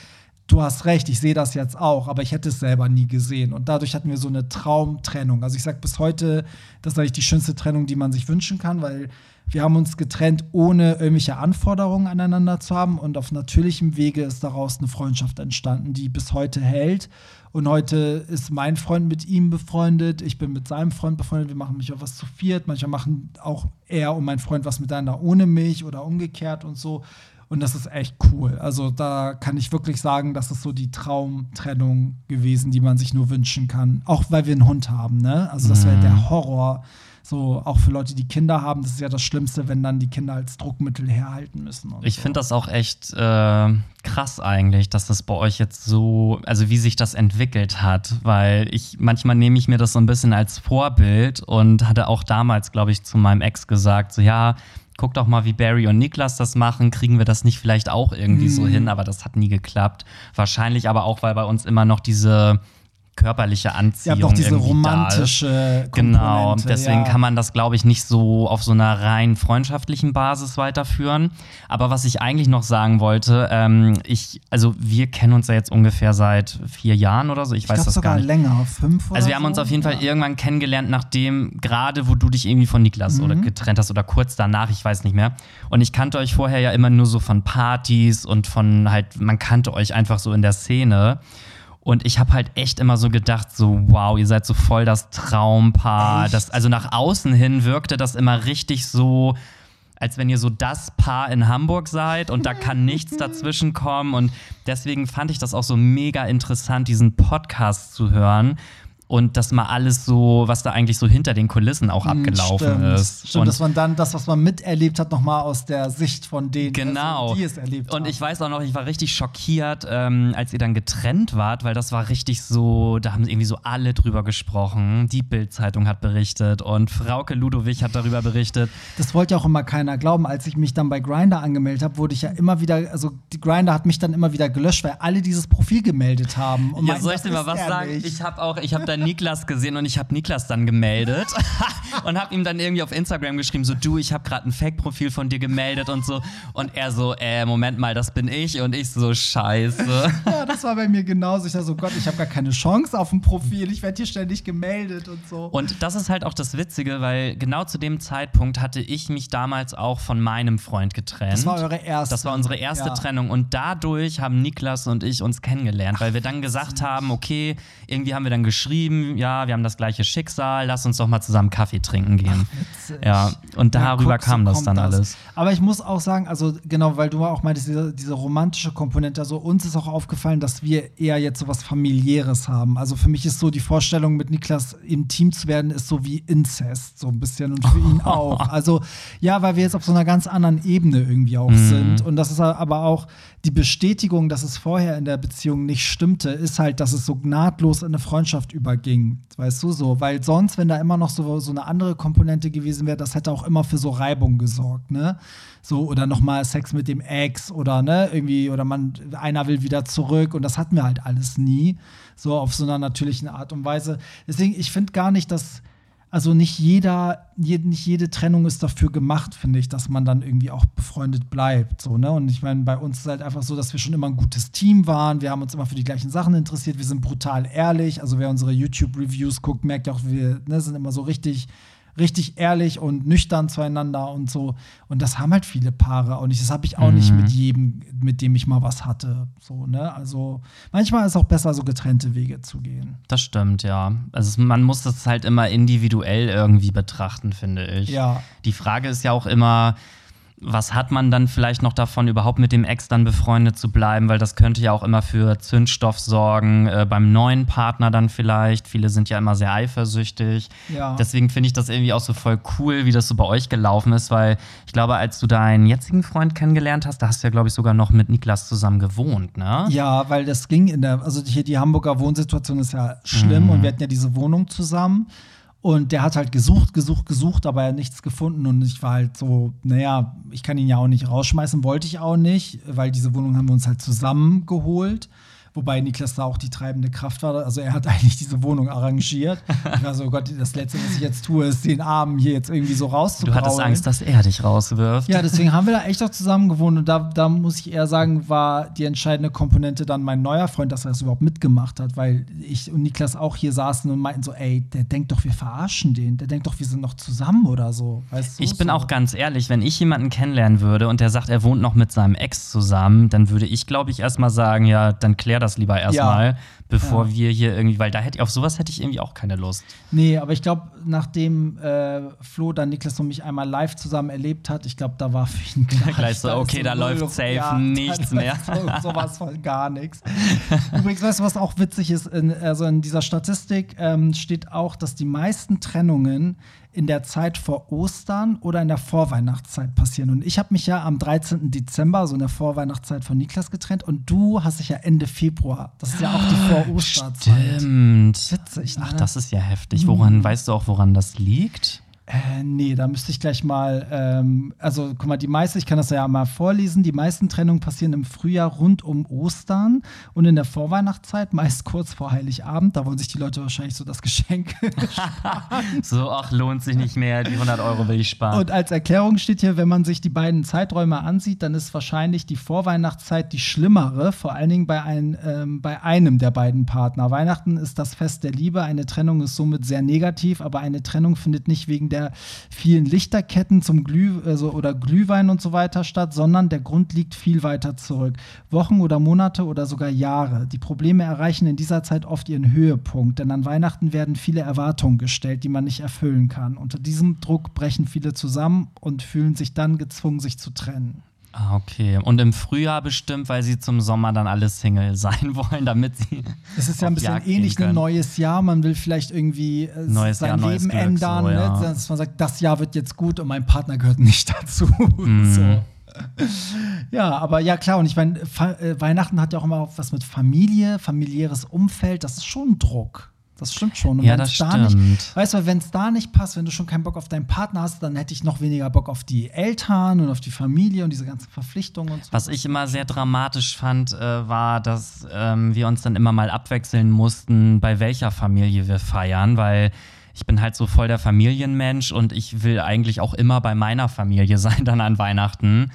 B: Du hast recht, ich sehe das jetzt auch, aber ich hätte es selber nie gesehen. Und dadurch hatten wir so eine Traumtrennung. Also ich sage bis heute, das ist eigentlich die schönste Trennung, die man sich wünschen kann, weil wir haben uns getrennt, ohne irgendwelche Anforderungen aneinander zu haben. Und auf natürlichem Wege ist daraus eine Freundschaft entstanden, die bis heute hält. Und heute ist mein Freund mit ihm befreundet, ich bin mit seinem Freund befreundet, wir machen mich auch was zu viert. Manchmal machen auch er und mein Freund was miteinander ohne mich oder umgekehrt und so. Und das ist echt cool. Also da kann ich wirklich sagen, das ist so die Traumtrennung gewesen, die man sich nur wünschen kann. Auch weil wir einen Hund haben, ne? Also das wäre der Horror. So, auch für Leute, die Kinder haben, das ist ja das Schlimmste, wenn dann die Kinder als Druckmittel herhalten müssen.
C: Ich
B: so.
C: finde das auch echt äh, krass eigentlich, dass das bei euch jetzt so, also wie sich das entwickelt hat, weil ich manchmal nehme ich mir das so ein bisschen als Vorbild und hatte auch damals, glaube ich, zu meinem Ex gesagt, so ja, guck doch mal, wie Barry und Niklas das machen, kriegen wir das nicht vielleicht auch irgendwie so hin, aber das hat nie geklappt. Wahrscheinlich aber auch, weil bei uns immer noch diese körperliche Anziehung
B: habt doch diese romantische
C: Genau, deswegen
B: ja.
C: kann man das, glaube ich, nicht so auf so einer rein freundschaftlichen Basis weiterführen. Aber was ich eigentlich noch sagen wollte, ähm, ich, also wir kennen uns ja jetzt ungefähr seit vier Jahren oder so. Ich,
B: Ich
C: weiß das
B: sogar
C: gar nicht.
B: länger, fünf oder
C: Also wir haben uns auf jeden Fall
B: Ja.
C: irgendwann kennengelernt, nachdem gerade wo du dich irgendwie von Niklas oder
B: Mhm.
C: getrennt hast oder kurz danach, ich weiß nicht mehr. Und ich kannte euch vorher ja immer nur so von Partys und von halt, man kannte euch einfach so in der Szene. Und ich habe halt echt immer so gedacht, so wow, ihr seid so voll das Traumpaar.
B: Echt?
C: Das, also nach außen hin wirkte das immer richtig so, als wenn ihr so das Paar in Hamburg seid und da kann nichts dazwischen kommen. Und deswegen fand ich das auch so mega interessant, diesen Podcast zu hören. Und das mal alles so, was da eigentlich so hinter den Kulissen auch abgelaufen
B: Stimmt.
C: ist.
B: Stimmt,
C: und
B: dass man dann das, was man miterlebt hat, nochmal aus der Sicht von denen,
C: Genau.
B: also, die es erlebt
C: Und
B: haben.
C: ich weiß auch noch, ich war richtig schockiert, ähm, als ihr dann getrennt wart, weil das war richtig so, da haben irgendwie so alle drüber gesprochen. Die Bild-Zeitung hat berichtet und Frauke Ludowig hat darüber berichtet.
B: Das wollte ja auch immer keiner glauben. Als ich mich dann bei Grinder angemeldet habe, wurde ich ja immer wieder, also die Grinder hat mich dann immer wieder gelöscht, weil alle dieses Profil gemeldet haben. Und
C: Ja,
B: meinten,
C: soll ich dir mal was sagen?
B: nicht.
C: Ich habe auch, ich habe dann Niklas gesehen und ich habe Niklas dann gemeldet [laughs] und habe ihm dann irgendwie auf Instagram geschrieben, so du, ich habe gerade ein Fake-Profil von dir gemeldet und so. Und er so, äh, Moment mal, das bin ich und ich so, scheiße. [laughs]
B: ja, das war bei mir genauso. Ich dachte so, Gott, ich habe gar keine Chance auf ein Profil. Ich werde hier ständig gemeldet und so.
C: Und das ist halt auch das Witzige, weil genau zu dem Zeitpunkt hatte ich mich damals auch von meinem Freund getrennt.
B: das war eure erste.
C: Das war unsere erste
B: Ja.
C: Trennung und dadurch haben Niklas und ich uns kennengelernt, weil wir dann gesagt haben, okay, irgendwie haben wir dann geschrieben, ja, wir haben das gleiche Schicksal, lass uns doch mal zusammen Kaffee trinken gehen.
B: Witzig.
C: Ja, und
B: Ja,
C: darüber
B: guck, so
C: kam das
B: kommt
C: dann alles.
B: Aber ich muss auch sagen, also genau, weil du auch meintest, diese, diese romantische Komponente, also uns ist auch aufgefallen, dass wir eher jetzt so was familiäres haben. Also für mich ist so die Vorstellung, mit Niklas im Team zu werden, ist so wie Inzest, so ein bisschen und für ihn [laughs] auch. Also ja, weil wir jetzt auf so einer ganz anderen Ebene irgendwie auch
C: Mhm.
B: sind. Und das ist aber auch die Bestätigung, dass es vorher in der Beziehung nicht stimmte, ist halt, dass es so nahtlos in eine Freundschaft überging. Weißt du so? Weil sonst, wenn da immer noch so, so eine andere Komponente gewesen wäre, das hätte auch immer für so Reibung gesorgt, ne? So, oder nochmal Sex mit dem Ex oder ne, irgendwie, oder man, einer will wieder zurück und das hatten wir halt alles nie. So auf so einer natürlichen Art und Weise. Deswegen, ich finde gar nicht, dass. Also nicht jeder, je, nicht jede Trennung ist dafür gemacht, finde ich, dass man dann irgendwie auch befreundet bleibt. So, ne? Und ich meine, bei uns ist halt einfach so, dass wir schon immer ein gutes Team waren. Wir haben uns immer für die gleichen Sachen interessiert. Wir sind brutal ehrlich. Also wer unsere YouTube-Reviews guckt, merkt auch, wir ne, sind immer so richtig, richtig ehrlich und nüchtern zueinander und so. Und das haben halt viele Paare auch nicht. Das habe ich auch nicht mit jedem, mit dem ich mal was hatte. So, ne? Also manchmal ist es auch besser, so getrennte Wege zu gehen.
C: Das stimmt, ja. Also man muss das halt immer individuell irgendwie betrachten, finde ich.
B: Ja.
C: Die Frage ist ja auch immer, was hat man dann vielleicht noch davon, überhaupt mit dem Ex dann befreundet zu bleiben? Weil das könnte ja auch immer für Zündstoff sorgen, äh, beim neuen Partner dann vielleicht. Viele sind ja immer sehr eifersüchtig.
B: Ja.
C: Deswegen finde ich das irgendwie auch so voll cool, wie das so bei euch gelaufen ist, weil ich glaube, als du deinen jetzigen Freund kennengelernt hast, da hast du ja, glaube ich, sogar noch mit Niklas zusammen gewohnt, ne?
B: Ja, weil das ging in der, also hier die Hamburger Wohnsituation ist ja schlimm
C: Mhm.
B: und wir hatten ja diese Wohnung zusammen. Und der hat halt gesucht, gesucht, gesucht, aber er hat nichts gefunden. Und ich war halt so, naja, ich kann ihn ja auch nicht rausschmeißen, wollte ich auch nicht, weil diese Wohnung haben wir uns halt zusammengeholt. Wobei Niklas da auch die treibende Kraft war. Also er hat [laughs] eigentlich diese Wohnung arrangiert. Ich war so, oh Gott, das Letzte, was ich jetzt tue, ist den Arm hier jetzt irgendwie so
C: Du
B: rauszubraulen.
C: hattest Angst, dass er dich rauswirft.
B: Ja, deswegen [laughs] haben wir da echt auch zusammen gewohnt. Und da, da muss ich eher sagen, war die entscheidende Komponente dann mein neuer Freund, dass er das überhaupt mitgemacht hat, weil ich und Niklas auch hier saßen und meinten so, ey, der denkt doch, wir verarschen den. Der denkt doch, wir sind noch zusammen oder so. Weißt du?
C: Ich bin
B: so.
C: auch ganz ehrlich, wenn ich jemanden kennenlernen würde und der sagt, er wohnt noch mit seinem Ex zusammen, dann würde ich, glaube ich, erstmal sagen, ja, dann klär das lieber erstmal, bevor
B: Ja.
C: wir hier irgendwie, weil da hätte ich auf sowas hätte ich irgendwie auch keine Lust.
B: Nee, aber ich glaube, nachdem äh, Flo dann Niklas und mich einmal live zusammen erlebt hat, ich glaube, da war für ihn [laughs] klar.
C: Gleich so, okay, da läuft safe
B: da-
C: nichts mehr.
B: So, sowas von [laughs] gar nichts. Übrigens, weißt du, was auch witzig ist? In, also in dieser Statistik ähm, steht auch, dass die meisten Trennungen in der Zeit vor Ostern oder in der Vorweihnachtszeit passieren. Und ich habe mich ja am 13. Dezember, so in der Vorweihnachtszeit von Niklas getrennt und du hast dich ja Ende Februar. Das ist ja auch die Vor-Osterzeit.
C: Stimmt.
B: Witzig, ne?
C: Ach, das ist ja heftig. Woran, weißt du auch, woran das liegt?
B: Äh, nee, da müsste ich gleich mal, ähm, also guck mal, die meisten, ich kann das ja mal vorlesen, die meisten Trennungen passieren im Frühjahr rund um Ostern und in der Vorweihnachtszeit, meist kurz vor Heiligabend, da wollen sich die Leute wahrscheinlich so das Geschenk. [laughs]
C: So, ach, lohnt sich nicht mehr, die 100 Euro will ich sparen.
B: und als Erklärung steht hier, wenn man sich die beiden Zeiträume ansieht, dann ist wahrscheinlich die Vorweihnachtszeit die schlimmere, vor allen Dingen bei, ein, ähm, bei einem der beiden Partner. Weihnachten ist das Fest der Liebe, eine Trennung ist somit sehr negativ, aber eine Trennung findet nicht wegen der vielen Lichterketten zum Glüh also, oder Glühwein und so weiter statt, sondern der Grund liegt viel weiter zurück. Wochen oder Monate oder sogar Jahre. Die Probleme erreichen in dieser Zeit oft ihren Höhepunkt, denn an Weihnachten werden viele Erwartungen gestellt, die man nicht erfüllen kann. Unter diesem Druck brechen viele zusammen und fühlen sich dann gezwungen, sich zu trennen.
C: Ah, okay. Und im Frühjahr bestimmt, weil sie zum Sommer dann alle Single [laughs] sein wollen, damit sie.
B: Es ist ja ein bisschen ähnlich ein neues Jahr. Man will vielleicht irgendwie äh,
C: Neues
B: sein
C: Jahr,
B: Leben ändern,
C: so, ja.
B: ne? dass man sagt, das Jahr wird jetzt gut und mein Partner gehört nicht [laughs] dazu.
C: Mhm.
B: So. [laughs] Ja, aber ja klar, und ich meine, äh, Weihnachten hat ja auch immer was mit Familie, familiäres Umfeld, das ist schon ein Druck. Das stimmt schon. Und
C: Ja, das
B: da nicht,
C: stimmt.
B: weißt du, wenn es da nicht passt, wenn du schon keinen Bock auf deinen Partner hast, dann hätte ich noch weniger Bock auf die Eltern und auf die Familie und diese ganzen Verpflichtungen und so.
C: Was ich immer sehr dramatisch fand, äh, war, dass ähm, wir uns dann immer mal abwechseln mussten, bei welcher Familie wir feiern, weil ich bin halt so voll der Familienmensch und ich will eigentlich auch immer bei meiner Familie [laughs] sein, dann an Weihnachten.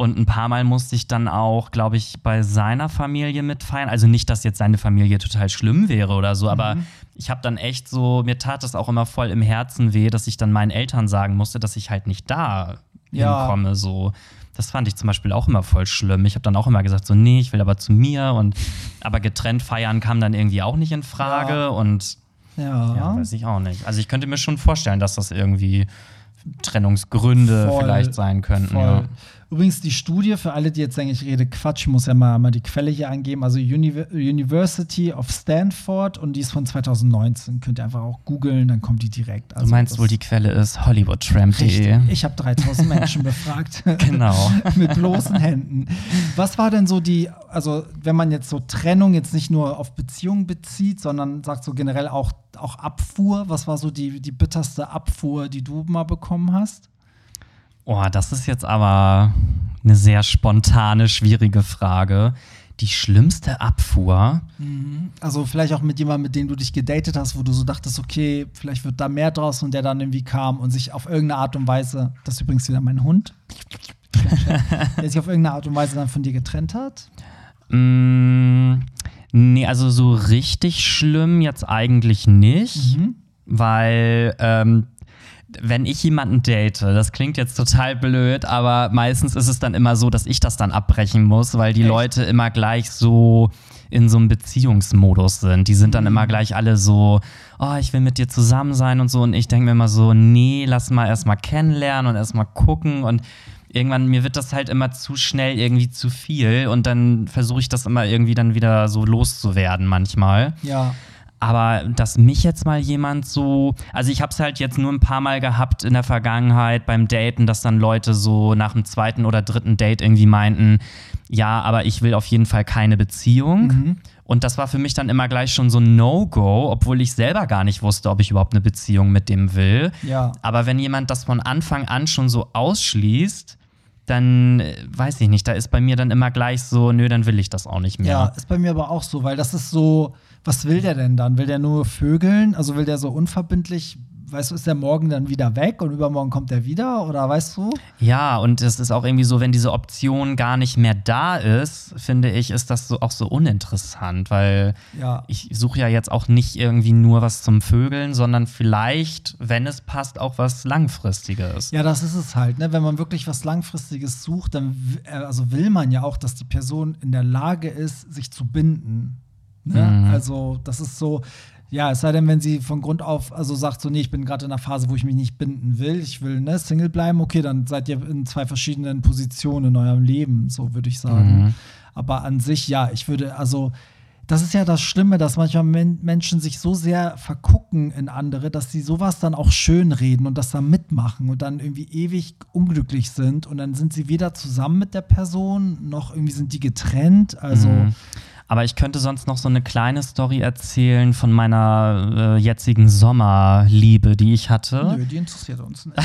C: Und ein paar Mal musste ich dann auch, glaube ich, bei seiner Familie mitfeiern. Also nicht, dass jetzt seine Familie total schlimm wäre oder so, aber ich habe dann echt so, mir tat das auch immer voll im Herzen weh, dass ich dann meinen Eltern sagen musste, dass ich halt nicht da
B: Ja.
C: hinkomme. So. Das fand ich zum Beispiel auch immer voll schlimm. Ich habe dann auch immer gesagt, so, nee, ich will aber zu mir. Und aber getrennt feiern kam dann irgendwie auch nicht in Frage.
B: Ja.
C: Und
B: ja.
C: ja, weiß ich auch nicht. Also ich könnte mir schon vorstellen, dass das irgendwie Trennungsgründe
B: Voll,
C: vielleicht sein könnten. Ja.
B: Übrigens, die Studie, für alle, die jetzt denken, ich rede Quatsch, ich muss ja mal, mal die Quelle hier angeben, also Uni University of Stanford und die ist von 2019. Könnt ihr einfach auch googeln, dann kommt die direkt.
C: Du
B: Also
C: meinst
B: das-
C: wohl, die Quelle ist hollywoodtramp.de.
B: Ich habe 3000 [laughs] Menschen befragt.
C: Genau. [laughs]
B: Mit bloßen Händen. Was war denn so die, also wenn man jetzt so Trennung jetzt nicht nur auf Beziehungen bezieht, sondern sagt so generell auch, auch Abfuhr, was war so die, die bitterste Abfuhr, die du mal bekommen hast?
C: Oh, das ist jetzt aber eine sehr spontane, schwierige Frage. Die schlimmste Abfuhr.
B: Also vielleicht auch mit jemandem, mit dem du dich gedatet hast, wo du so dachtest, okay, vielleicht wird da mehr draus und der dann irgendwie kam und sich auf irgendeine Art und Weise, das ist übrigens wieder mein Hund, der sich auf irgendeine Art und Weise dann von dir getrennt hat.
C: Mm, nee, also so richtig schlimm jetzt eigentlich nicht,
B: Mhm.
C: weil ähm, wenn ich jemanden date, das klingt jetzt total blöd, aber meistens ist es dann immer so, dass ich das dann abbrechen muss, weil die
B: Echt?
C: Leute immer gleich so in so einem Beziehungsmodus sind. Die sind dann immer gleich alle so, oh, ich will mit dir zusammen sein und so. Und ich denke mir immer so, nee, lass mal erstmal kennenlernen und erstmal gucken. Und irgendwann, mir wird das halt immer zu schnell irgendwie zu viel und dann versuche ich das immer irgendwie dann wieder so loszuwerden manchmal.
B: Ja.
C: Aber dass mich jetzt mal jemand so, also ich habe es halt jetzt nur ein paar Mal gehabt in der Vergangenheit beim Daten, dass dann Leute so nach dem zweiten oder dritten Date irgendwie meinten, ja, aber ich will auf jeden Fall keine Beziehung.
B: Mhm.
C: Und das war für mich dann immer gleich schon so ein No-Go, obwohl ich selber gar nicht wusste, ob ich überhaupt eine Beziehung mit dem will.
B: Ja.
C: Aber wenn jemand das von Anfang an schon so ausschließt, dann äh, weiß ich nicht, da ist bei mir dann immer gleich so, nö, dann will ich das auch nicht mehr.
B: Ja, ist bei mir aber auch so, weil das ist so, was will der denn dann? Will der nur vögeln? Also will der so unverbindlich, weißt du, ist der morgen dann wieder weg und übermorgen kommt er wieder? Oder weißt du?
C: Ja, und es ist auch irgendwie so, wenn diese Option gar nicht mehr da ist, finde ich, ist das so auch so uninteressant, weil
B: Ja.
C: ich suche ja jetzt auch nicht irgendwie nur was zum Vögeln, sondern vielleicht, wenn es passt, auch was Langfristiges.
B: Ja, das ist es halt, ne? Wenn man wirklich was Langfristiges sucht, dann äh, also will man ja auch, dass die Person in der Lage ist, sich zu binden. Ne?
C: Mhm.
B: Also, das ist so, ja, es sei denn, wenn sie von Grund auf, also sagt so, nee, ich bin gerade in einer Phase, wo ich mich nicht binden will, ich will ne, Single bleiben, okay, dann seid ihr in zwei verschiedenen Positionen in eurem Leben, so würde ich sagen.
C: Mhm.
B: Aber an sich, ja, ich würde, also, das ist ja das Schlimme, dass manchmal Men Menschen sich so sehr vergucken in andere, dass sie sowas dann auch schön reden und das dann mitmachen und dann irgendwie ewig unglücklich sind und dann sind sie weder zusammen mit der Person, noch irgendwie sind die getrennt. Also,
C: Mhm. Aber ich könnte sonst noch so eine kleine Story erzählen von meiner äh, jetzigen Sommerliebe, die ich hatte.
B: nö, die interessiert uns nicht. [laughs]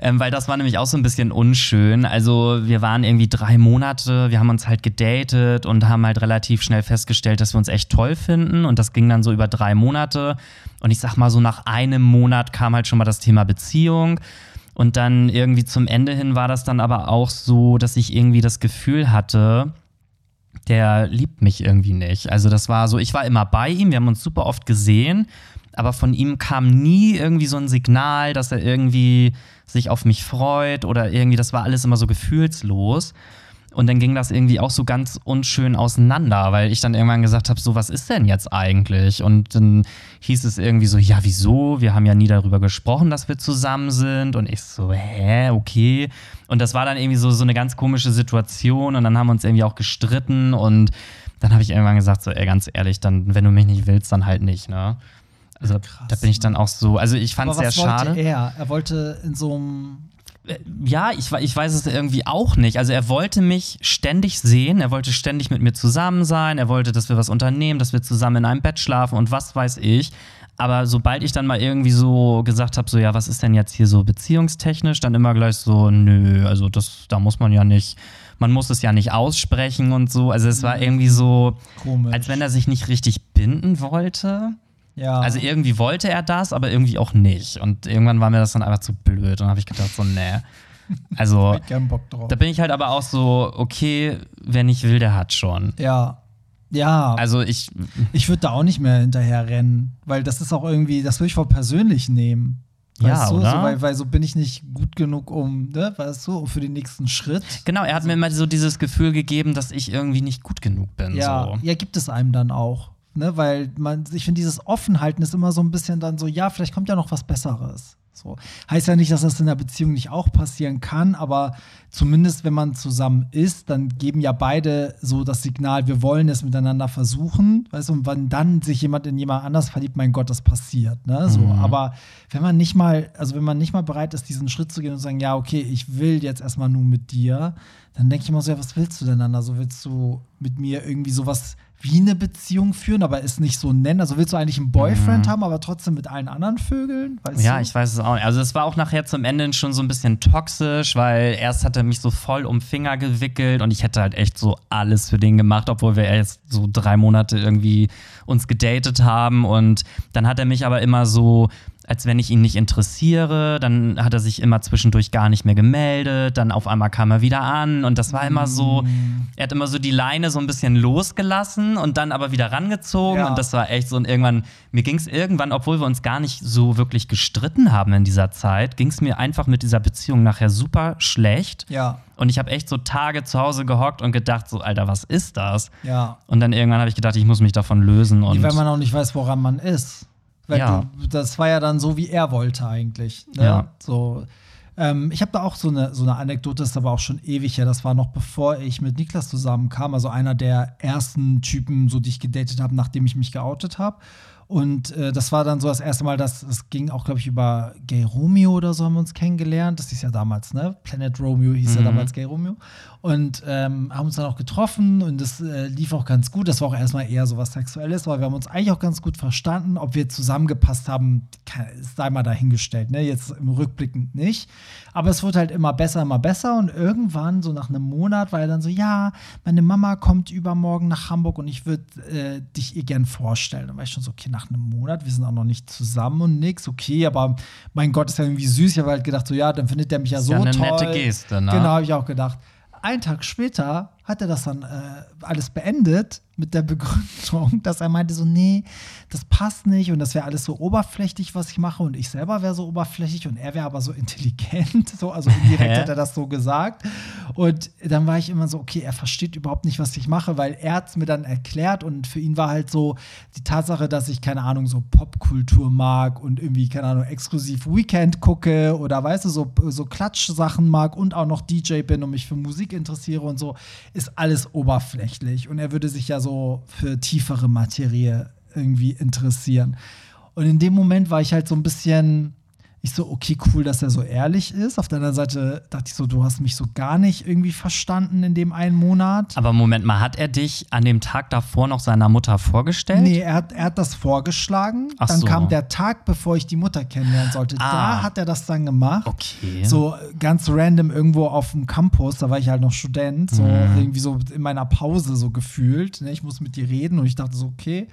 C: ähm, weil das war nämlich auch so ein bisschen unschön. Also wir waren irgendwie drei Monate, wir haben uns halt gedatet und haben halt relativ schnell festgestellt, dass wir uns echt toll finden. Und das ging dann so über drei Monate. Und ich sag mal so, nach einem Monat kam halt schon mal das Thema Beziehung. Und dann irgendwie zum Ende hin war das dann aber auch so, dass ich irgendwie das Gefühl hatte, der liebt mich irgendwie nicht. Also das war so, ich war immer bei ihm, wir haben uns super oft gesehen, aber von ihm kam nie irgendwie so ein Signal, dass er irgendwie sich auf mich freut oder irgendwie, das war alles immer so gefühlslos. Und dann ging das irgendwie auch so ganz unschön auseinander, weil ich dann irgendwann gesagt habe, so, was ist denn jetzt eigentlich? Und dann hieß es irgendwie so, ja, wieso? Wir haben ja nie darüber gesprochen, dass wir zusammen sind. Und ich so, hä, okay. Und das war dann irgendwie so, so eine ganz komische Situation. Und dann haben wir uns irgendwie auch gestritten. Und dann habe ich irgendwann gesagt, so, ey, ganz ehrlich, dann, wenn du mich nicht willst, dann halt nicht, ne? Also
B: Krass,
C: da bin ich dann auch so, also ich fand es sehr schade.
B: er? Er wollte in so einem
C: Ja, ich, ich weiß es irgendwie auch nicht. Also er wollte mich ständig sehen, er wollte ständig mit mir zusammen sein, er wollte, dass wir was unternehmen, dass wir zusammen in einem Bett schlafen und was weiß ich. Aber sobald ich dann mal irgendwie so gesagt habe, so ja, was ist denn jetzt hier so beziehungstechnisch, dann immer gleich so, nö, also das, da muss man ja nicht, man muss es ja nicht aussprechen und so. Also es war irgendwie so,
B: komisch.
C: als wenn er sich nicht richtig binden wollte.
B: Ja.
C: Also irgendwie wollte er das, aber irgendwie auch nicht. Und irgendwann war mir das dann einfach zu blöd. Und dann habe ich gedacht, so, nee. Also, [laughs]
B: ich gern Bock drauf.
C: da bin ich halt aber auch so, okay, wer nicht will, der hat schon.
B: Ja. Ja.
C: Also ich,
B: Ich würde da auch nicht mehr hinterher rennen, weil das ist auch irgendwie, das würde ich voll persönlich nehmen.
C: Ja,
B: Weißt du?
C: oder?
B: So, weil, weil so bin ich nicht gut genug, um, ne, weißt du, für den nächsten Schritt.
C: genau, er hat mir immer so dieses Gefühl gegeben, dass ich irgendwie nicht gut genug bin.
B: Ja,
C: So.
B: ja, gibt es einem dann auch. Ne, weil man, ich finde, dieses Offenhalten ist immer so ein bisschen dann so, ja, vielleicht kommt ja noch was Besseres. So. Heißt ja nicht, dass das in der Beziehung nicht auch passieren kann, aber zumindest wenn man zusammen ist, dann geben ja beide so das Signal, wir wollen es miteinander versuchen. Weißt du, und wenn dann sich jemand in jemand anders verliebt, mein Gott, das passiert. Ne? So,
C: Mhm.
B: Aber wenn man nicht mal, also wenn man nicht mal bereit ist, diesen Schritt zu gehen und zu sagen, ja, okay, ich will jetzt erstmal nur mit dir, dann denke ich immer so, ja, was willst du denn dann? Also willst du mit mir irgendwie sowas wie eine Beziehung führen, aber es nicht so nennen? Also willst du eigentlich einen Boyfriend haben, aber trotzdem mit allen anderen Vögeln? Weißt
C: Mhm. Ja,
B: du?
C: ich weiß es auch nicht. Also es war auch nachher zum Ende schon so ein bisschen toxisch, weil erst hat er mich so voll um Finger gewickelt und ich hätte halt echt so alles für den gemacht, obwohl wir erst so drei Monate irgendwie uns gedatet haben und dann hat er mich aber immer so als wenn ich ihn nicht interessiere, dann hat er sich immer zwischendurch gar nicht mehr gemeldet, dann auf einmal kam er wieder an und das war immer so, er hat immer so die Leine so ein bisschen losgelassen und dann aber wieder rangezogen
B: Ja.
C: und das war echt so und irgendwann, mir ging es irgendwann, obwohl wir uns gar nicht so wirklich gestritten haben in dieser Zeit, ging es mir einfach mit dieser Beziehung nachher super schlecht
B: Ja,
C: und ich habe echt so Tage zu Hause gehockt und gedacht so, Alter, was ist das?
B: ja.
C: Und dann irgendwann habe ich gedacht, ich muss mich davon lösen und
B: Weil man auch nicht weiß, woran man ist. Weil
C: Ja.
B: du, das war ja dann so, wie er wollte eigentlich. Ne?
C: Ja.
B: So, Ähm, ich habe da auch so eine, so eine Anekdote, das ist aber auch schon ewig her. Das war noch bevor ich mit Niklas zusammenkam. Also einer der ersten Typen, so die ich gedatet habe, nachdem ich mich geoutet habe. Und äh, das war dann so das erste Mal, dass es ging auch, glaube ich, über Gay Romeo oder so haben wir uns kennengelernt. Das ist ja damals, ne? Planet Romeo hieß
C: Mhm.
B: ja damals Gay Romeo. Und ähm, haben uns dann auch getroffen und das äh, lief auch ganz gut. Das war auch erstmal eher so was Sexuelles, weil wir haben uns eigentlich auch ganz gut verstanden. Ob wir zusammengepasst haben, sei mal dahingestellt, ne? Jetzt im Rückblickend nicht. Aber es wurde halt immer besser, immer besser. Und irgendwann, so nach einem Monat, war er dann so: Ja, meine Mama kommt übermorgen nach Hamburg und ich würde äh, dich ihr gern vorstellen. Dann war ich schon so: Okay, nach einem Monat, wir sind auch noch nicht zusammen und nix. Okay, aber mein Gott, ist ja irgendwie süß. Ich habe halt gedacht: So, ja, dann findet der mich ja
C: Ist
B: so
C: ja eine
B: toll.
C: nette Geste, ne?
B: Genau, habe ich auch gedacht. Einen Tag später hat er das dann äh, alles beendet mit der Begründung, [laughs] dass er meinte so, nee, das passt nicht und das wäre alles so oberflächlich, was ich mache und ich selber wäre so oberflächlich und er wäre aber so [laughs] intelligent, so, also indirekt hat er das so gesagt. Und dann war ich immer so, okay, er versteht überhaupt nicht, was ich mache, weil er hat es mir dann erklärt und für ihn war halt so die Tatsache, dass ich, keine Ahnung, so Popkultur mag und irgendwie, keine Ahnung, exklusiv Weekend gucke oder weißt du, so, so Klatschsachen mag und auch noch DJ bin und mich für Musik interessiere und so, ist alles oberflächlich. Und er würde sich ja so für tiefere Materie irgendwie interessieren. Und in dem Moment war ich halt so ein bisschen, ich so, okay, cool, dass er so ehrlich ist. Auf der anderen Seite dachte ich so, du hast mich so gar nicht irgendwie verstanden in dem einen Monat.
C: Aber Moment mal, hat er dich an dem Tag davor noch seiner Mutter vorgestellt?
B: Nee, er hat, er hat das vorgeschlagen.
C: Ach
B: dann
C: so.
B: kam der Tag, bevor ich die Mutter kennenlernen sollte.
C: Ah.
B: Da hat er das dann gemacht.
C: Okay.
B: So ganz random irgendwo auf dem Campus, da war ich halt noch Student, so
C: Mhm.
B: irgendwie so in meiner Pause so gefühlt. Ne? Ich muss mit dir reden und ich dachte so, okay.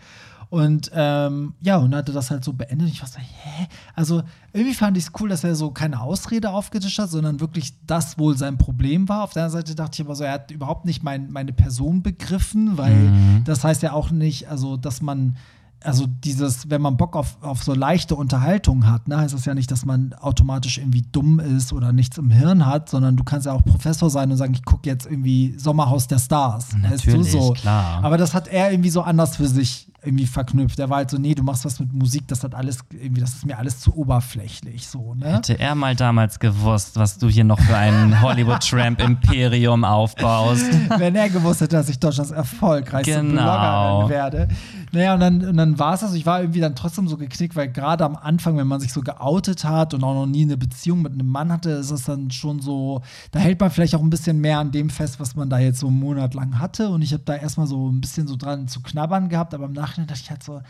B: Und ähm, ja, und hatte das halt so beendet. Ich war so, hä? Also irgendwie fand ich es cool, dass er so keine Ausrede aufgetischt hat, sondern wirklich das wohl sein Problem war. Auf der anderen Seite dachte ich aber so, er hat überhaupt nicht mein, meine Person begriffen, weil
C: Mhm.
B: das heißt ja auch nicht, also dass man also dieses, wenn man Bock auf, auf so leichte Unterhaltung hat, ne, heißt das ja nicht, dass man automatisch irgendwie dumm ist oder nichts im Hirn hat, sondern du kannst ja auch Professor sein und sagen, ich gucke jetzt irgendwie Sommerhaus der Stars. weißt du,
C: Natürlich,
B: so.
C: klar.
B: Aber das hat er irgendwie so anders für sich irgendwie verknüpft. Er war halt so, nee, du machst was mit Musik, das hat alles irgendwie, das ist mir alles zu oberflächlich so, ne?
C: Hätte er mal damals gewusst, was du hier noch für ein Hollywood-Tramp-Imperium aufbaust. [laughs]
B: wenn er gewusst hätte, dass ich Deutschlands erfolgreichste
C: Genau.
B: Bloggerin werde. Naja, und dann, und dann war es das. Ich war irgendwie dann trotzdem so geknickt, weil gerade am Anfang, wenn man sich so geoutet hat und auch noch nie eine Beziehung mit einem Mann hatte, ist es dann schon so, da hält man vielleicht auch ein bisschen mehr an dem fest, was man da jetzt so einen Monat lang hatte. Und ich habe da erstmal so ein bisschen so dran zu knabbern gehabt, aber im Nachhinein dachte ich halt so,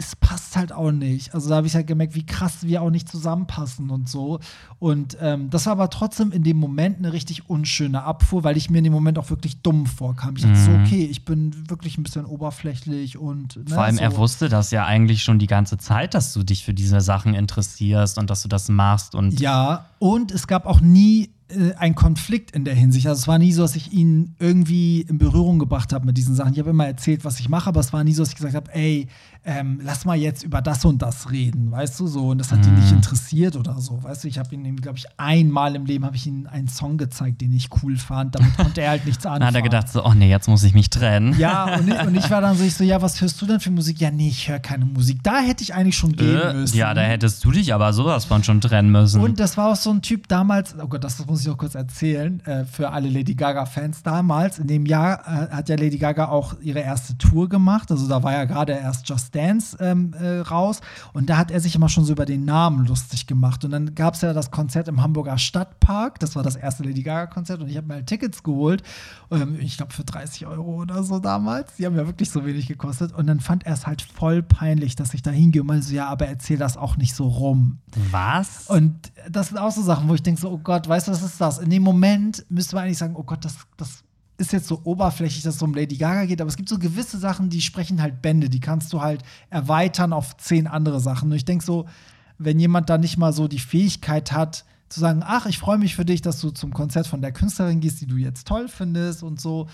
B: es passt halt auch nicht. Also da habe ich halt gemerkt, wie krass wir auch nicht zusammenpassen und so. Und ähm, das war aber trotzdem in dem Moment eine richtig unschöne Abfuhr, weil ich mir in dem Moment auch wirklich dumm vorkam. Ich dachte so, okay, ich bin wirklich ein bisschen oberflächlich und ne,
C: Mhm. Vor allem,
B: so.
C: er wusste das ja eigentlich schon die ganze Zeit, dass du dich für diese Sachen interessierst und dass du das machst. Und
B: Ja, und es gab auch nie äh, einen Konflikt in der Hinsicht. Also es war nie so, dass ich ihn irgendwie in Berührung gebracht habe mit diesen Sachen. Ich habe immer erzählt, was ich mache, aber es war nie so, dass ich gesagt habe, ey, ähm, lass mal jetzt über das und das reden, weißt du so. Und das hat ihn
C: Mhm.
B: nicht interessiert oder so, weißt du. Ich habe ihn, glaube ich, einmal im Leben habe ich ihm einen Song gezeigt, den ich cool fand. Damit konnte er halt nichts anfangen. [laughs]
C: dann hat er gedacht so, oh nee, jetzt muss ich mich trennen.
B: Ja, und ich, und ich war dann so, ich so, ja, was hörst du denn für Musik? Ja, nee, ich höre keine Musik. Da hätte ich eigentlich schon gehen
C: Äh,
B: müssen.
C: ja, da hättest du dich aber sowas von schon trennen müssen.
B: Und das war auch so ein Typ damals, oh Gott, das muss ich auch kurz erzählen, äh, für alle Lady Gaga-Fans damals. In dem Jahr äh, hat ja Lady Gaga auch ihre erste Tour gemacht. Also da war ja gerade erst Just Dance ähm, äh, raus. Und da hat er sich immer schon so über den Namen lustig gemacht. Und dann gab es ja das Konzert im Hamburger Stadtpark. Das war das erste Lady Gaga-Konzert. Und ich habe mir halt Tickets geholt. Ähm, ich glaube für 30 Euro oder so damals. Die haben ja wirklich so wenig gekostet. Und dann fand er es halt voll peinlich, dass ich da hingehe und meinte so, ja, aber erzähl das auch nicht so rum.
C: Was?
B: Und das sind auch so Sachen, wo ich denke so, oh Gott, weißt du, was ist das? In dem Moment müsste man eigentlich sagen, oh Gott, das, das ist jetzt so oberflächlich, dass es um Lady Gaga geht, aber es gibt so gewisse Sachen, die sprechen halt Bände, die kannst du halt erweitern auf zehn andere Sachen. Und ich denke so, wenn jemand da nicht mal so die Fähigkeit hat, zu sagen, ach, ich freue mich für dich, dass du zum Konzert von der Künstlerin gehst, die du jetzt toll findest und so,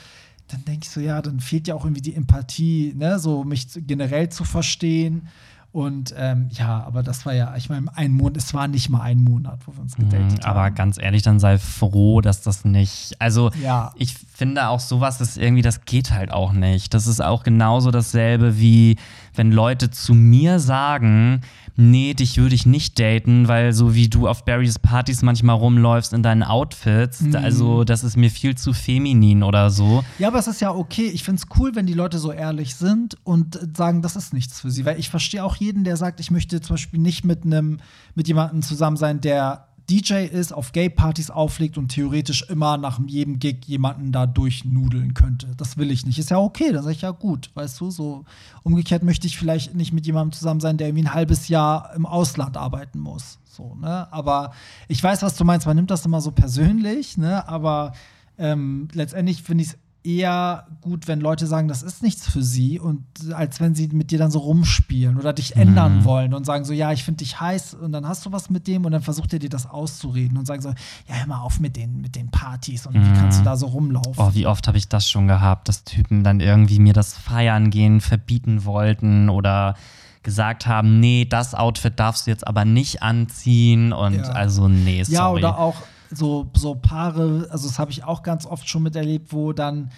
B: dann denke ich so, ja, dann fehlt ja auch irgendwie die Empathie, ne, so mich generell zu verstehen. Und ähm, ja, aber das war ja, ich meine, ein Monat, es war nicht mal ein Monat, wo wir uns gedatet
C: Mhm, Aber
B: haben.
C: ganz ehrlich, dann sei froh, dass das nicht. Also,
B: Ja.
C: ich finde auch sowas ist irgendwie, das geht halt auch nicht. Das ist auch genauso dasselbe wie, wenn Leute zu mir sagen, nee, dich würde ich nicht daten, weil so wie du auf Barrys Partys manchmal rumläufst in deinen Outfits,
B: Mhm.
C: also das ist mir viel zu feminin oder so.
B: Ja, aber es ist ja okay. Ich finde es cool, wenn die Leute so ehrlich sind und sagen, das ist nichts für sie. Weil ich verstehe auch jeden, der sagt, ich möchte zum Beispiel nicht mit einem, mit jemandem zusammen sein, der DJ ist, auf Gay-Partys auflegt und theoretisch immer nach jedem Gig jemanden da durchnudeln könnte. Das will ich nicht. Ist ja okay, dann sage ich ja gut, weißt du, so umgekehrt möchte ich vielleicht nicht mit jemandem zusammen sein, der irgendwie ein halbes Jahr im Ausland arbeiten muss. So, ne? Aber ich weiß, was du meinst, man nimmt das immer so persönlich, ne? Aber ähm, letztendlich finde ich es eher gut, wenn Leute sagen, das ist nichts für sie und als wenn sie mit dir dann so rumspielen oder dich ändern wollen und sagen so, ja, ich finde dich heiß und dann hast du was mit dem und dann versucht er dir das auszureden und sagen so, ja, hör mal auf mit den, mit den Partys und wie kannst du da so rumlaufen?
C: Oh, wie oft habe ich das schon gehabt, dass Typen dann irgendwie mir das Feiern gehen verbieten wollten oder gesagt haben, nee, das Outfit darfst du jetzt aber nicht anziehen und
B: Ja.
C: also nee, sorry.
B: Ja, oder auch so, so Paare, also das habe ich auch ganz oft schon miterlebt, wo dann,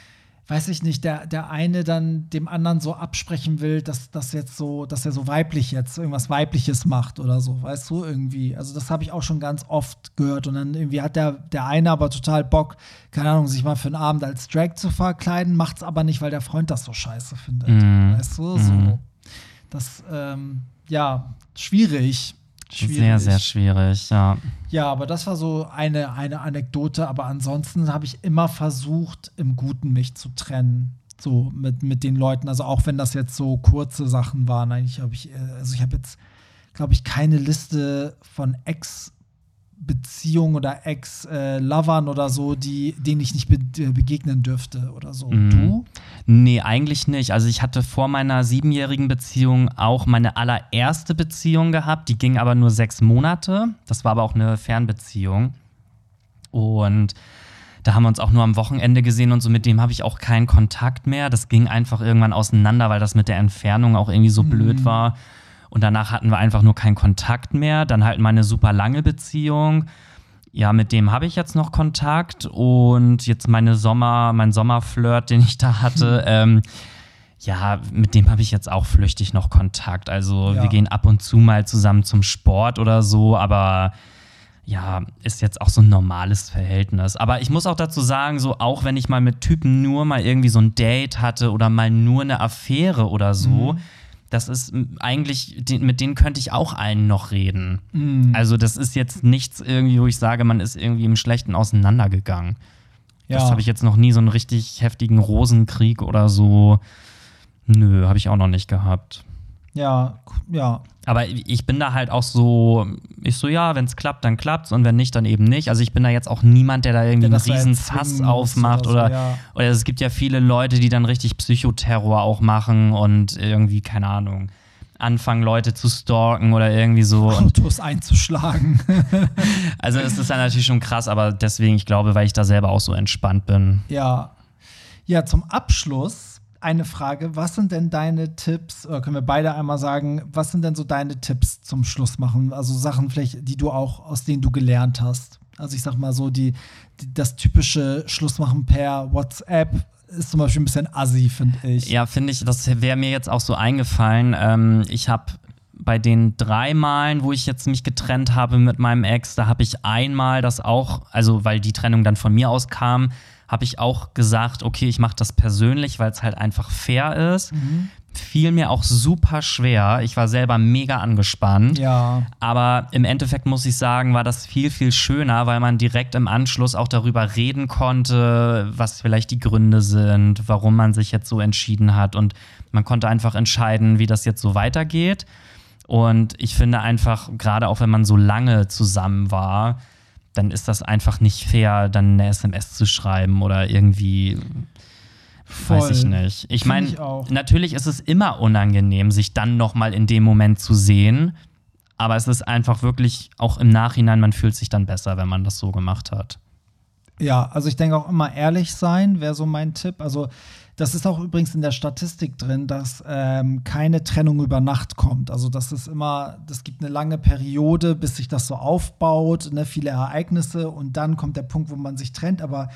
B: weiß ich nicht, der, der eine dann dem anderen so absprechen will, dass das jetzt so, dass er so weiblich jetzt irgendwas Weibliches macht oder so, weißt du, irgendwie. Also das habe ich auch schon ganz oft gehört. Und dann irgendwie hat der, der eine aber total Bock, keine Ahnung, sich mal für einen Abend als Drag zu verkleiden, macht's aber nicht, weil der Freund das so scheiße findet.
C: Mhm.
B: Weißt du, so. Das, ähm, ja, schwierig. Schwierig.
C: Sehr, sehr schwierig, ja.
B: Ja, aber das war so eine, eine Anekdote. Aber ansonsten habe ich immer versucht, im Guten mich zu trennen. So mit, mit den Leuten. Also auch wenn das jetzt so kurze Sachen waren. Eigentlich habe ich, äh, also ich habe jetzt, glaube ich, keine Liste von Ex-Beziehungen oder Ex-Lovern oder so, die, denen ich nicht be äh, begegnen dürfte oder so.
C: Mhm.
B: Du?
C: Nee, eigentlich nicht. Also ich hatte vor meiner siebenjährigen Beziehung auch meine allererste Beziehung gehabt. Die ging aber nur sechs Monate. Das war aber auch eine Fernbeziehung. Und da haben wir uns auch nur am Wochenende gesehen und so mit dem habe ich auch keinen Kontakt mehr. Das ging einfach irgendwann auseinander, weil das mit der Entfernung auch irgendwie so blöd war. Und danach hatten wir einfach nur keinen Kontakt mehr. Dann halt meine super lange Beziehung. Ja, mit dem habe ich jetzt noch Kontakt und jetzt meine Sommer, mein Sommerflirt, den ich da hatte, [laughs] ähm, ja, mit dem habe ich jetzt auch flüchtig noch Kontakt. Also
B: Ja.
C: wir gehen ab und zu mal zusammen zum Sport oder so, aber ja, ist jetzt auch so ein normales Verhältnis. Aber ich muss auch dazu sagen, so auch wenn ich mal mit Typen nur mal irgendwie so ein Date hatte oder mal nur eine Affäre oder so, das ist eigentlich, mit denen könnte ich auch allen noch reden.
B: Mhm.
C: Also das ist jetzt nichts irgendwie, wo ich sage, man ist irgendwie im Schlechten auseinandergegangen. Das habe ich jetzt noch nie so einen richtig heftigen Rosenkrieg oder so. Nö, habe ich auch noch nicht gehabt.
B: Ja, ja.
C: Aber ich bin da halt auch so, ich so, ja, wenn es klappt, dann klappt's und wenn nicht, dann eben nicht. Also ich bin da jetzt auch niemand, der da irgendwie
B: Der
C: einen riesen Fass aufmacht
B: oder so, ja.
C: oder es gibt ja viele Leute, die dann richtig Psychoterror auch machen und irgendwie, keine Ahnung, anfangen, Leute zu stalken oder irgendwie so.
B: Autos einzuschlagen. [laughs]
C: also es ist dann natürlich schon krass, aber deswegen, ich glaube, weil ich da selber auch so entspannt bin.
B: Ja. Ja, zum Abschluss eine Frage. Was sind denn deine Tipps, oder können wir beide einmal sagen, was sind denn so deine Tipps zum Schluss machen? Also Sachen vielleicht, die du auch, aus denen du gelernt hast. Also ich sag mal so, die, die das typische Schlussmachen per WhatsApp ist zum Beispiel ein bisschen assi, finde ich.
C: Ja, finde ich, das wäre mir jetzt auch so eingefallen. Ähm, ich habe bei den drei Malen, wo ich jetzt mich getrennt habe mit meinem Ex, da habe ich einmal das auch, also weil die Trennung dann von mir aus kam, habe ich auch gesagt, okay, ich mache das persönlich, weil es halt einfach fair ist. Fiel mir auch super schwer. Ich war selber mega angespannt.
B: Ja.
C: Aber im Endeffekt muss ich sagen, war das viel, viel schöner, weil man direkt im Anschluss auch darüber reden konnte, was vielleicht die Gründe sind, warum man sich jetzt so entschieden hat. Und man konnte einfach entscheiden, wie das jetzt so weitergeht. Und ich finde einfach, gerade auch wenn man so lange zusammen war, dann ist das einfach nicht fair, dann eine SMS zu schreiben oder irgendwie. Weiß
B: Voll.
C: ich nicht. Ich meine, natürlich ist es immer unangenehm, sich dann nochmal in dem Moment zu sehen. Aber es ist einfach wirklich auch im Nachhinein, man fühlt sich dann besser, wenn man das so gemacht hat.
B: Ja, also ich denke auch immer ehrlich sein wäre so mein Tipp. Also das ist auch übrigens in der Statistik drin, dass ähm, keine Trennung über Nacht kommt. Also das ist immer, das gibt eine lange Periode, bis sich das so aufbaut, ne, viele Ereignisse und dann kommt der Punkt, wo man sich trennt. Aber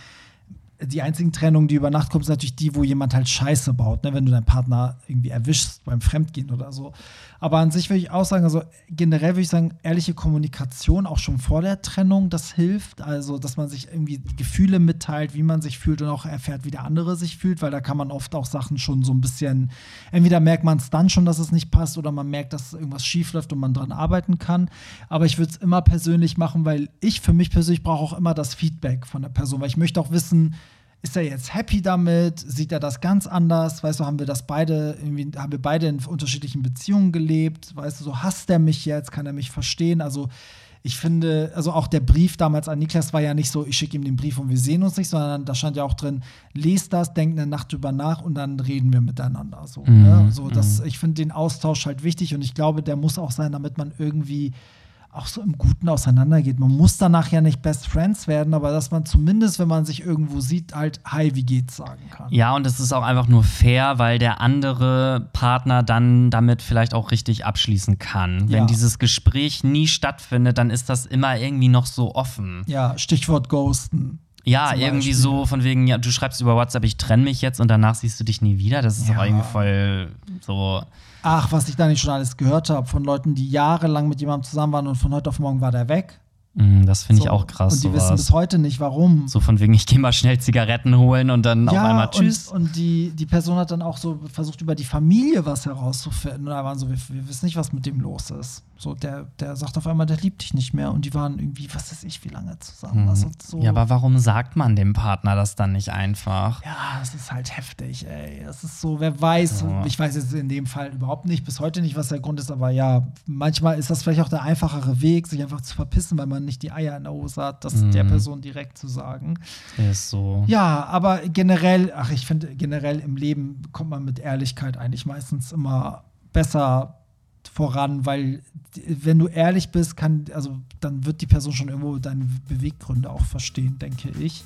B: die einzigen Trennungen, die über Nacht kommen, sind natürlich die, wo jemand halt Scheiße baut, ne? wenn du deinen Partner irgendwie erwischst beim Fremdgehen oder so. Aber an sich würde ich auch sagen, also generell würde ich sagen, ehrliche Kommunikation auch schon vor der Trennung, das hilft. Also, dass man sich irgendwie Gefühle mitteilt, wie man sich fühlt und auch erfährt, wie der andere sich fühlt, weil da kann man oft auch Sachen schon so ein bisschen, entweder merkt man es dann schon, dass es nicht passt oder man merkt, dass irgendwas schief läuft und man dran arbeiten kann. Aber ich würde es immer persönlich machen, weil ich für mich persönlich brauche auch immer das Feedback von der Person, weil ich möchte auch wissen, ist er jetzt happy damit? Sieht er das ganz anders? Weißt du, haben wir das beide, irgendwie, haben wir beide in unterschiedlichen Beziehungen gelebt? Weißt du, so hasst er mich jetzt? Kann er mich verstehen? Also, ich finde, also auch der Brief damals an Niklas war ja nicht so, ich schicke ihm den Brief und wir sehen uns nicht, sondern da stand ja auch drin, lest das, denkt eine Nacht drüber nach und dann reden wir miteinander. So,
C: Mhm,
B: ne? so das,
C: mhm.
B: ich finde den Austausch halt wichtig und ich glaube, der muss auch sein, damit man irgendwie auch so im Guten auseinandergeht. Man muss danach ja nicht Best Friends werden, aber dass man zumindest, wenn man sich irgendwo sieht, halt Hi, wie geht's sagen kann.
C: Ja, und es ist auch einfach nur fair, weil der andere Partner dann damit vielleicht auch richtig abschließen kann.
B: Ja.
C: Wenn dieses Gespräch nie stattfindet, dann ist das immer irgendwie noch so offen.
B: Ja, Stichwort Ghosten.
C: Ja, irgendwie so von wegen, ja, du schreibst über WhatsApp, ich trenne mich jetzt und danach siehst du dich nie wieder. Das ist
B: Ja.
C: auch irgendwie voll so.
B: Ach, was ich da nicht schon alles gehört habe von Leuten, die jahrelang mit jemandem zusammen waren und von heute auf morgen war der weg.
C: Mm, Das finde ich
B: So.
C: auch krass.
B: Und die wissen
C: sowas.
B: bis heute nicht, warum.
C: So von wegen, ich gehe mal schnell Zigaretten holen und dann auf einmal tschüss.
B: Und, und die, die Person hat dann auch so versucht, über die Familie was herauszufinden. Und da waren so, wir, wir wissen nicht, was mit dem los ist. So, der, der sagt auf einmal, der liebt dich nicht mehr. Und die waren irgendwie, was weiß ich, wie lange zusammen. Also so.
C: Ja, aber warum sagt man dem Partner das dann nicht einfach?
B: Ja, es ist halt heftig, ey. Es ist so, wer weiß,
C: Ja.
B: ich weiß jetzt in dem Fall überhaupt nicht, bis heute nicht, was der Grund ist, aber ja, manchmal ist das vielleicht auch der einfachere Weg, sich einfach zu verpissen, weil man nicht die Eier in der Hose hat, das
C: Mhm.
B: der Person direkt zu sagen.
C: Ist so.
B: Ja, aber generell, ach, ich finde, generell im Leben kommt man mit Ehrlichkeit eigentlich meistens immer besser voran, weil wenn du ehrlich bist, kann, also dann wird die Person schon irgendwo deine Beweggründe auch verstehen, denke ich.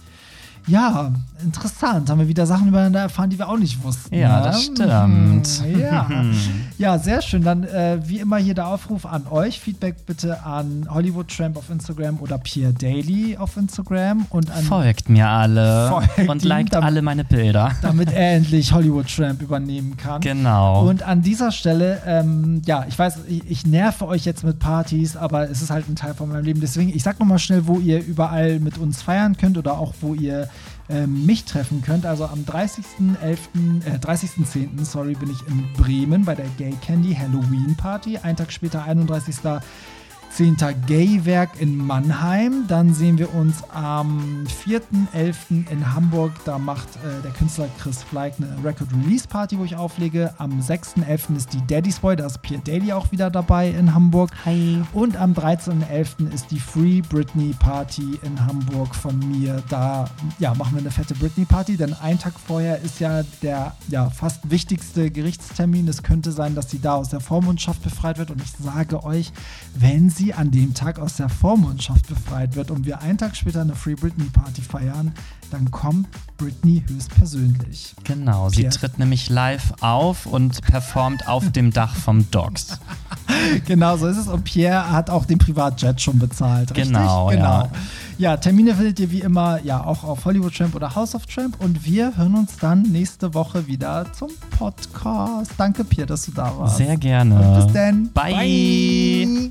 B: Ja, interessant. Haben wir wieder Sachen übereinander erfahren, die wir auch nicht wussten.
C: Ja,
B: ne?
C: das stimmt.
B: Mhm, Ja. [laughs] ja, sehr schön. Dann äh, wie immer hier der Aufruf an euch. Feedback bitte an Hollywood Tramp auf Instagram oder Pierre Daily auf Instagram und
C: Folgt mir alle
B: Folgt
C: und
B: ihm,
C: liked
B: damit-
C: alle meine Bilder.
B: damit [laughs] er endlich Hollywood Tramp übernehmen kann.
C: Genau.
B: Und an dieser Stelle, ähm, ja, ich weiß, ich, ich nerve euch jetzt mit Partys, aber es ist halt ein Teil von meinem Leben. Deswegen, ich sag nochmal schnell, wo ihr überall mit uns feiern könnt oder auch wo ihr ähm, mich treffen könnt. Also am 30.11., äh, 30.10., sorry, bin ich in Bremen bei der Gay Candy Halloween Party. Einen Tag später, 31. 10. Gay-Werk in Mannheim. Dann sehen wir uns am 4.11. in Hamburg. Da macht äh, der Künstler Chris Fleig eine Record-Release-Party, wo ich auflege. Am 6.11. ist die Daddy's Boy, da ist Pierre Daly auch wieder dabei in Hamburg.
C: Hi.
B: Und am 13.11. ist die Free Britney Party in Hamburg von mir. Da ja, machen wir eine fette Britney Party, denn einen Tag vorher ist ja der ja, fast wichtigste Gerichtstermin. Es könnte sein, dass sie da aus der Vormundschaft befreit wird. Und ich sage euch, wenn sie an dem Tag aus der Vormundschaft befreit wird und wir einen Tag später eine Free Britney Party feiern, dann kommt Britney höchstpersönlich.
C: Genau, sie
B: Pierre.
C: tritt nämlich live auf und performt auf dem Dach vom Docs. [laughs]
B: genau so ist es. Und Pierre hat auch den Privatjet schon bezahlt. Richtig?
C: Genau,
B: genau.
C: ja.
B: Ja, Termine findet ihr wie immer ja auch auf Hollywood Tramp oder House of Tramp. Und wir hören uns dann nächste Woche wieder zum Podcast. Danke, Pierre, dass du da warst.
C: Sehr gerne.
B: Und bis dann.
C: Bye.
B: Bye.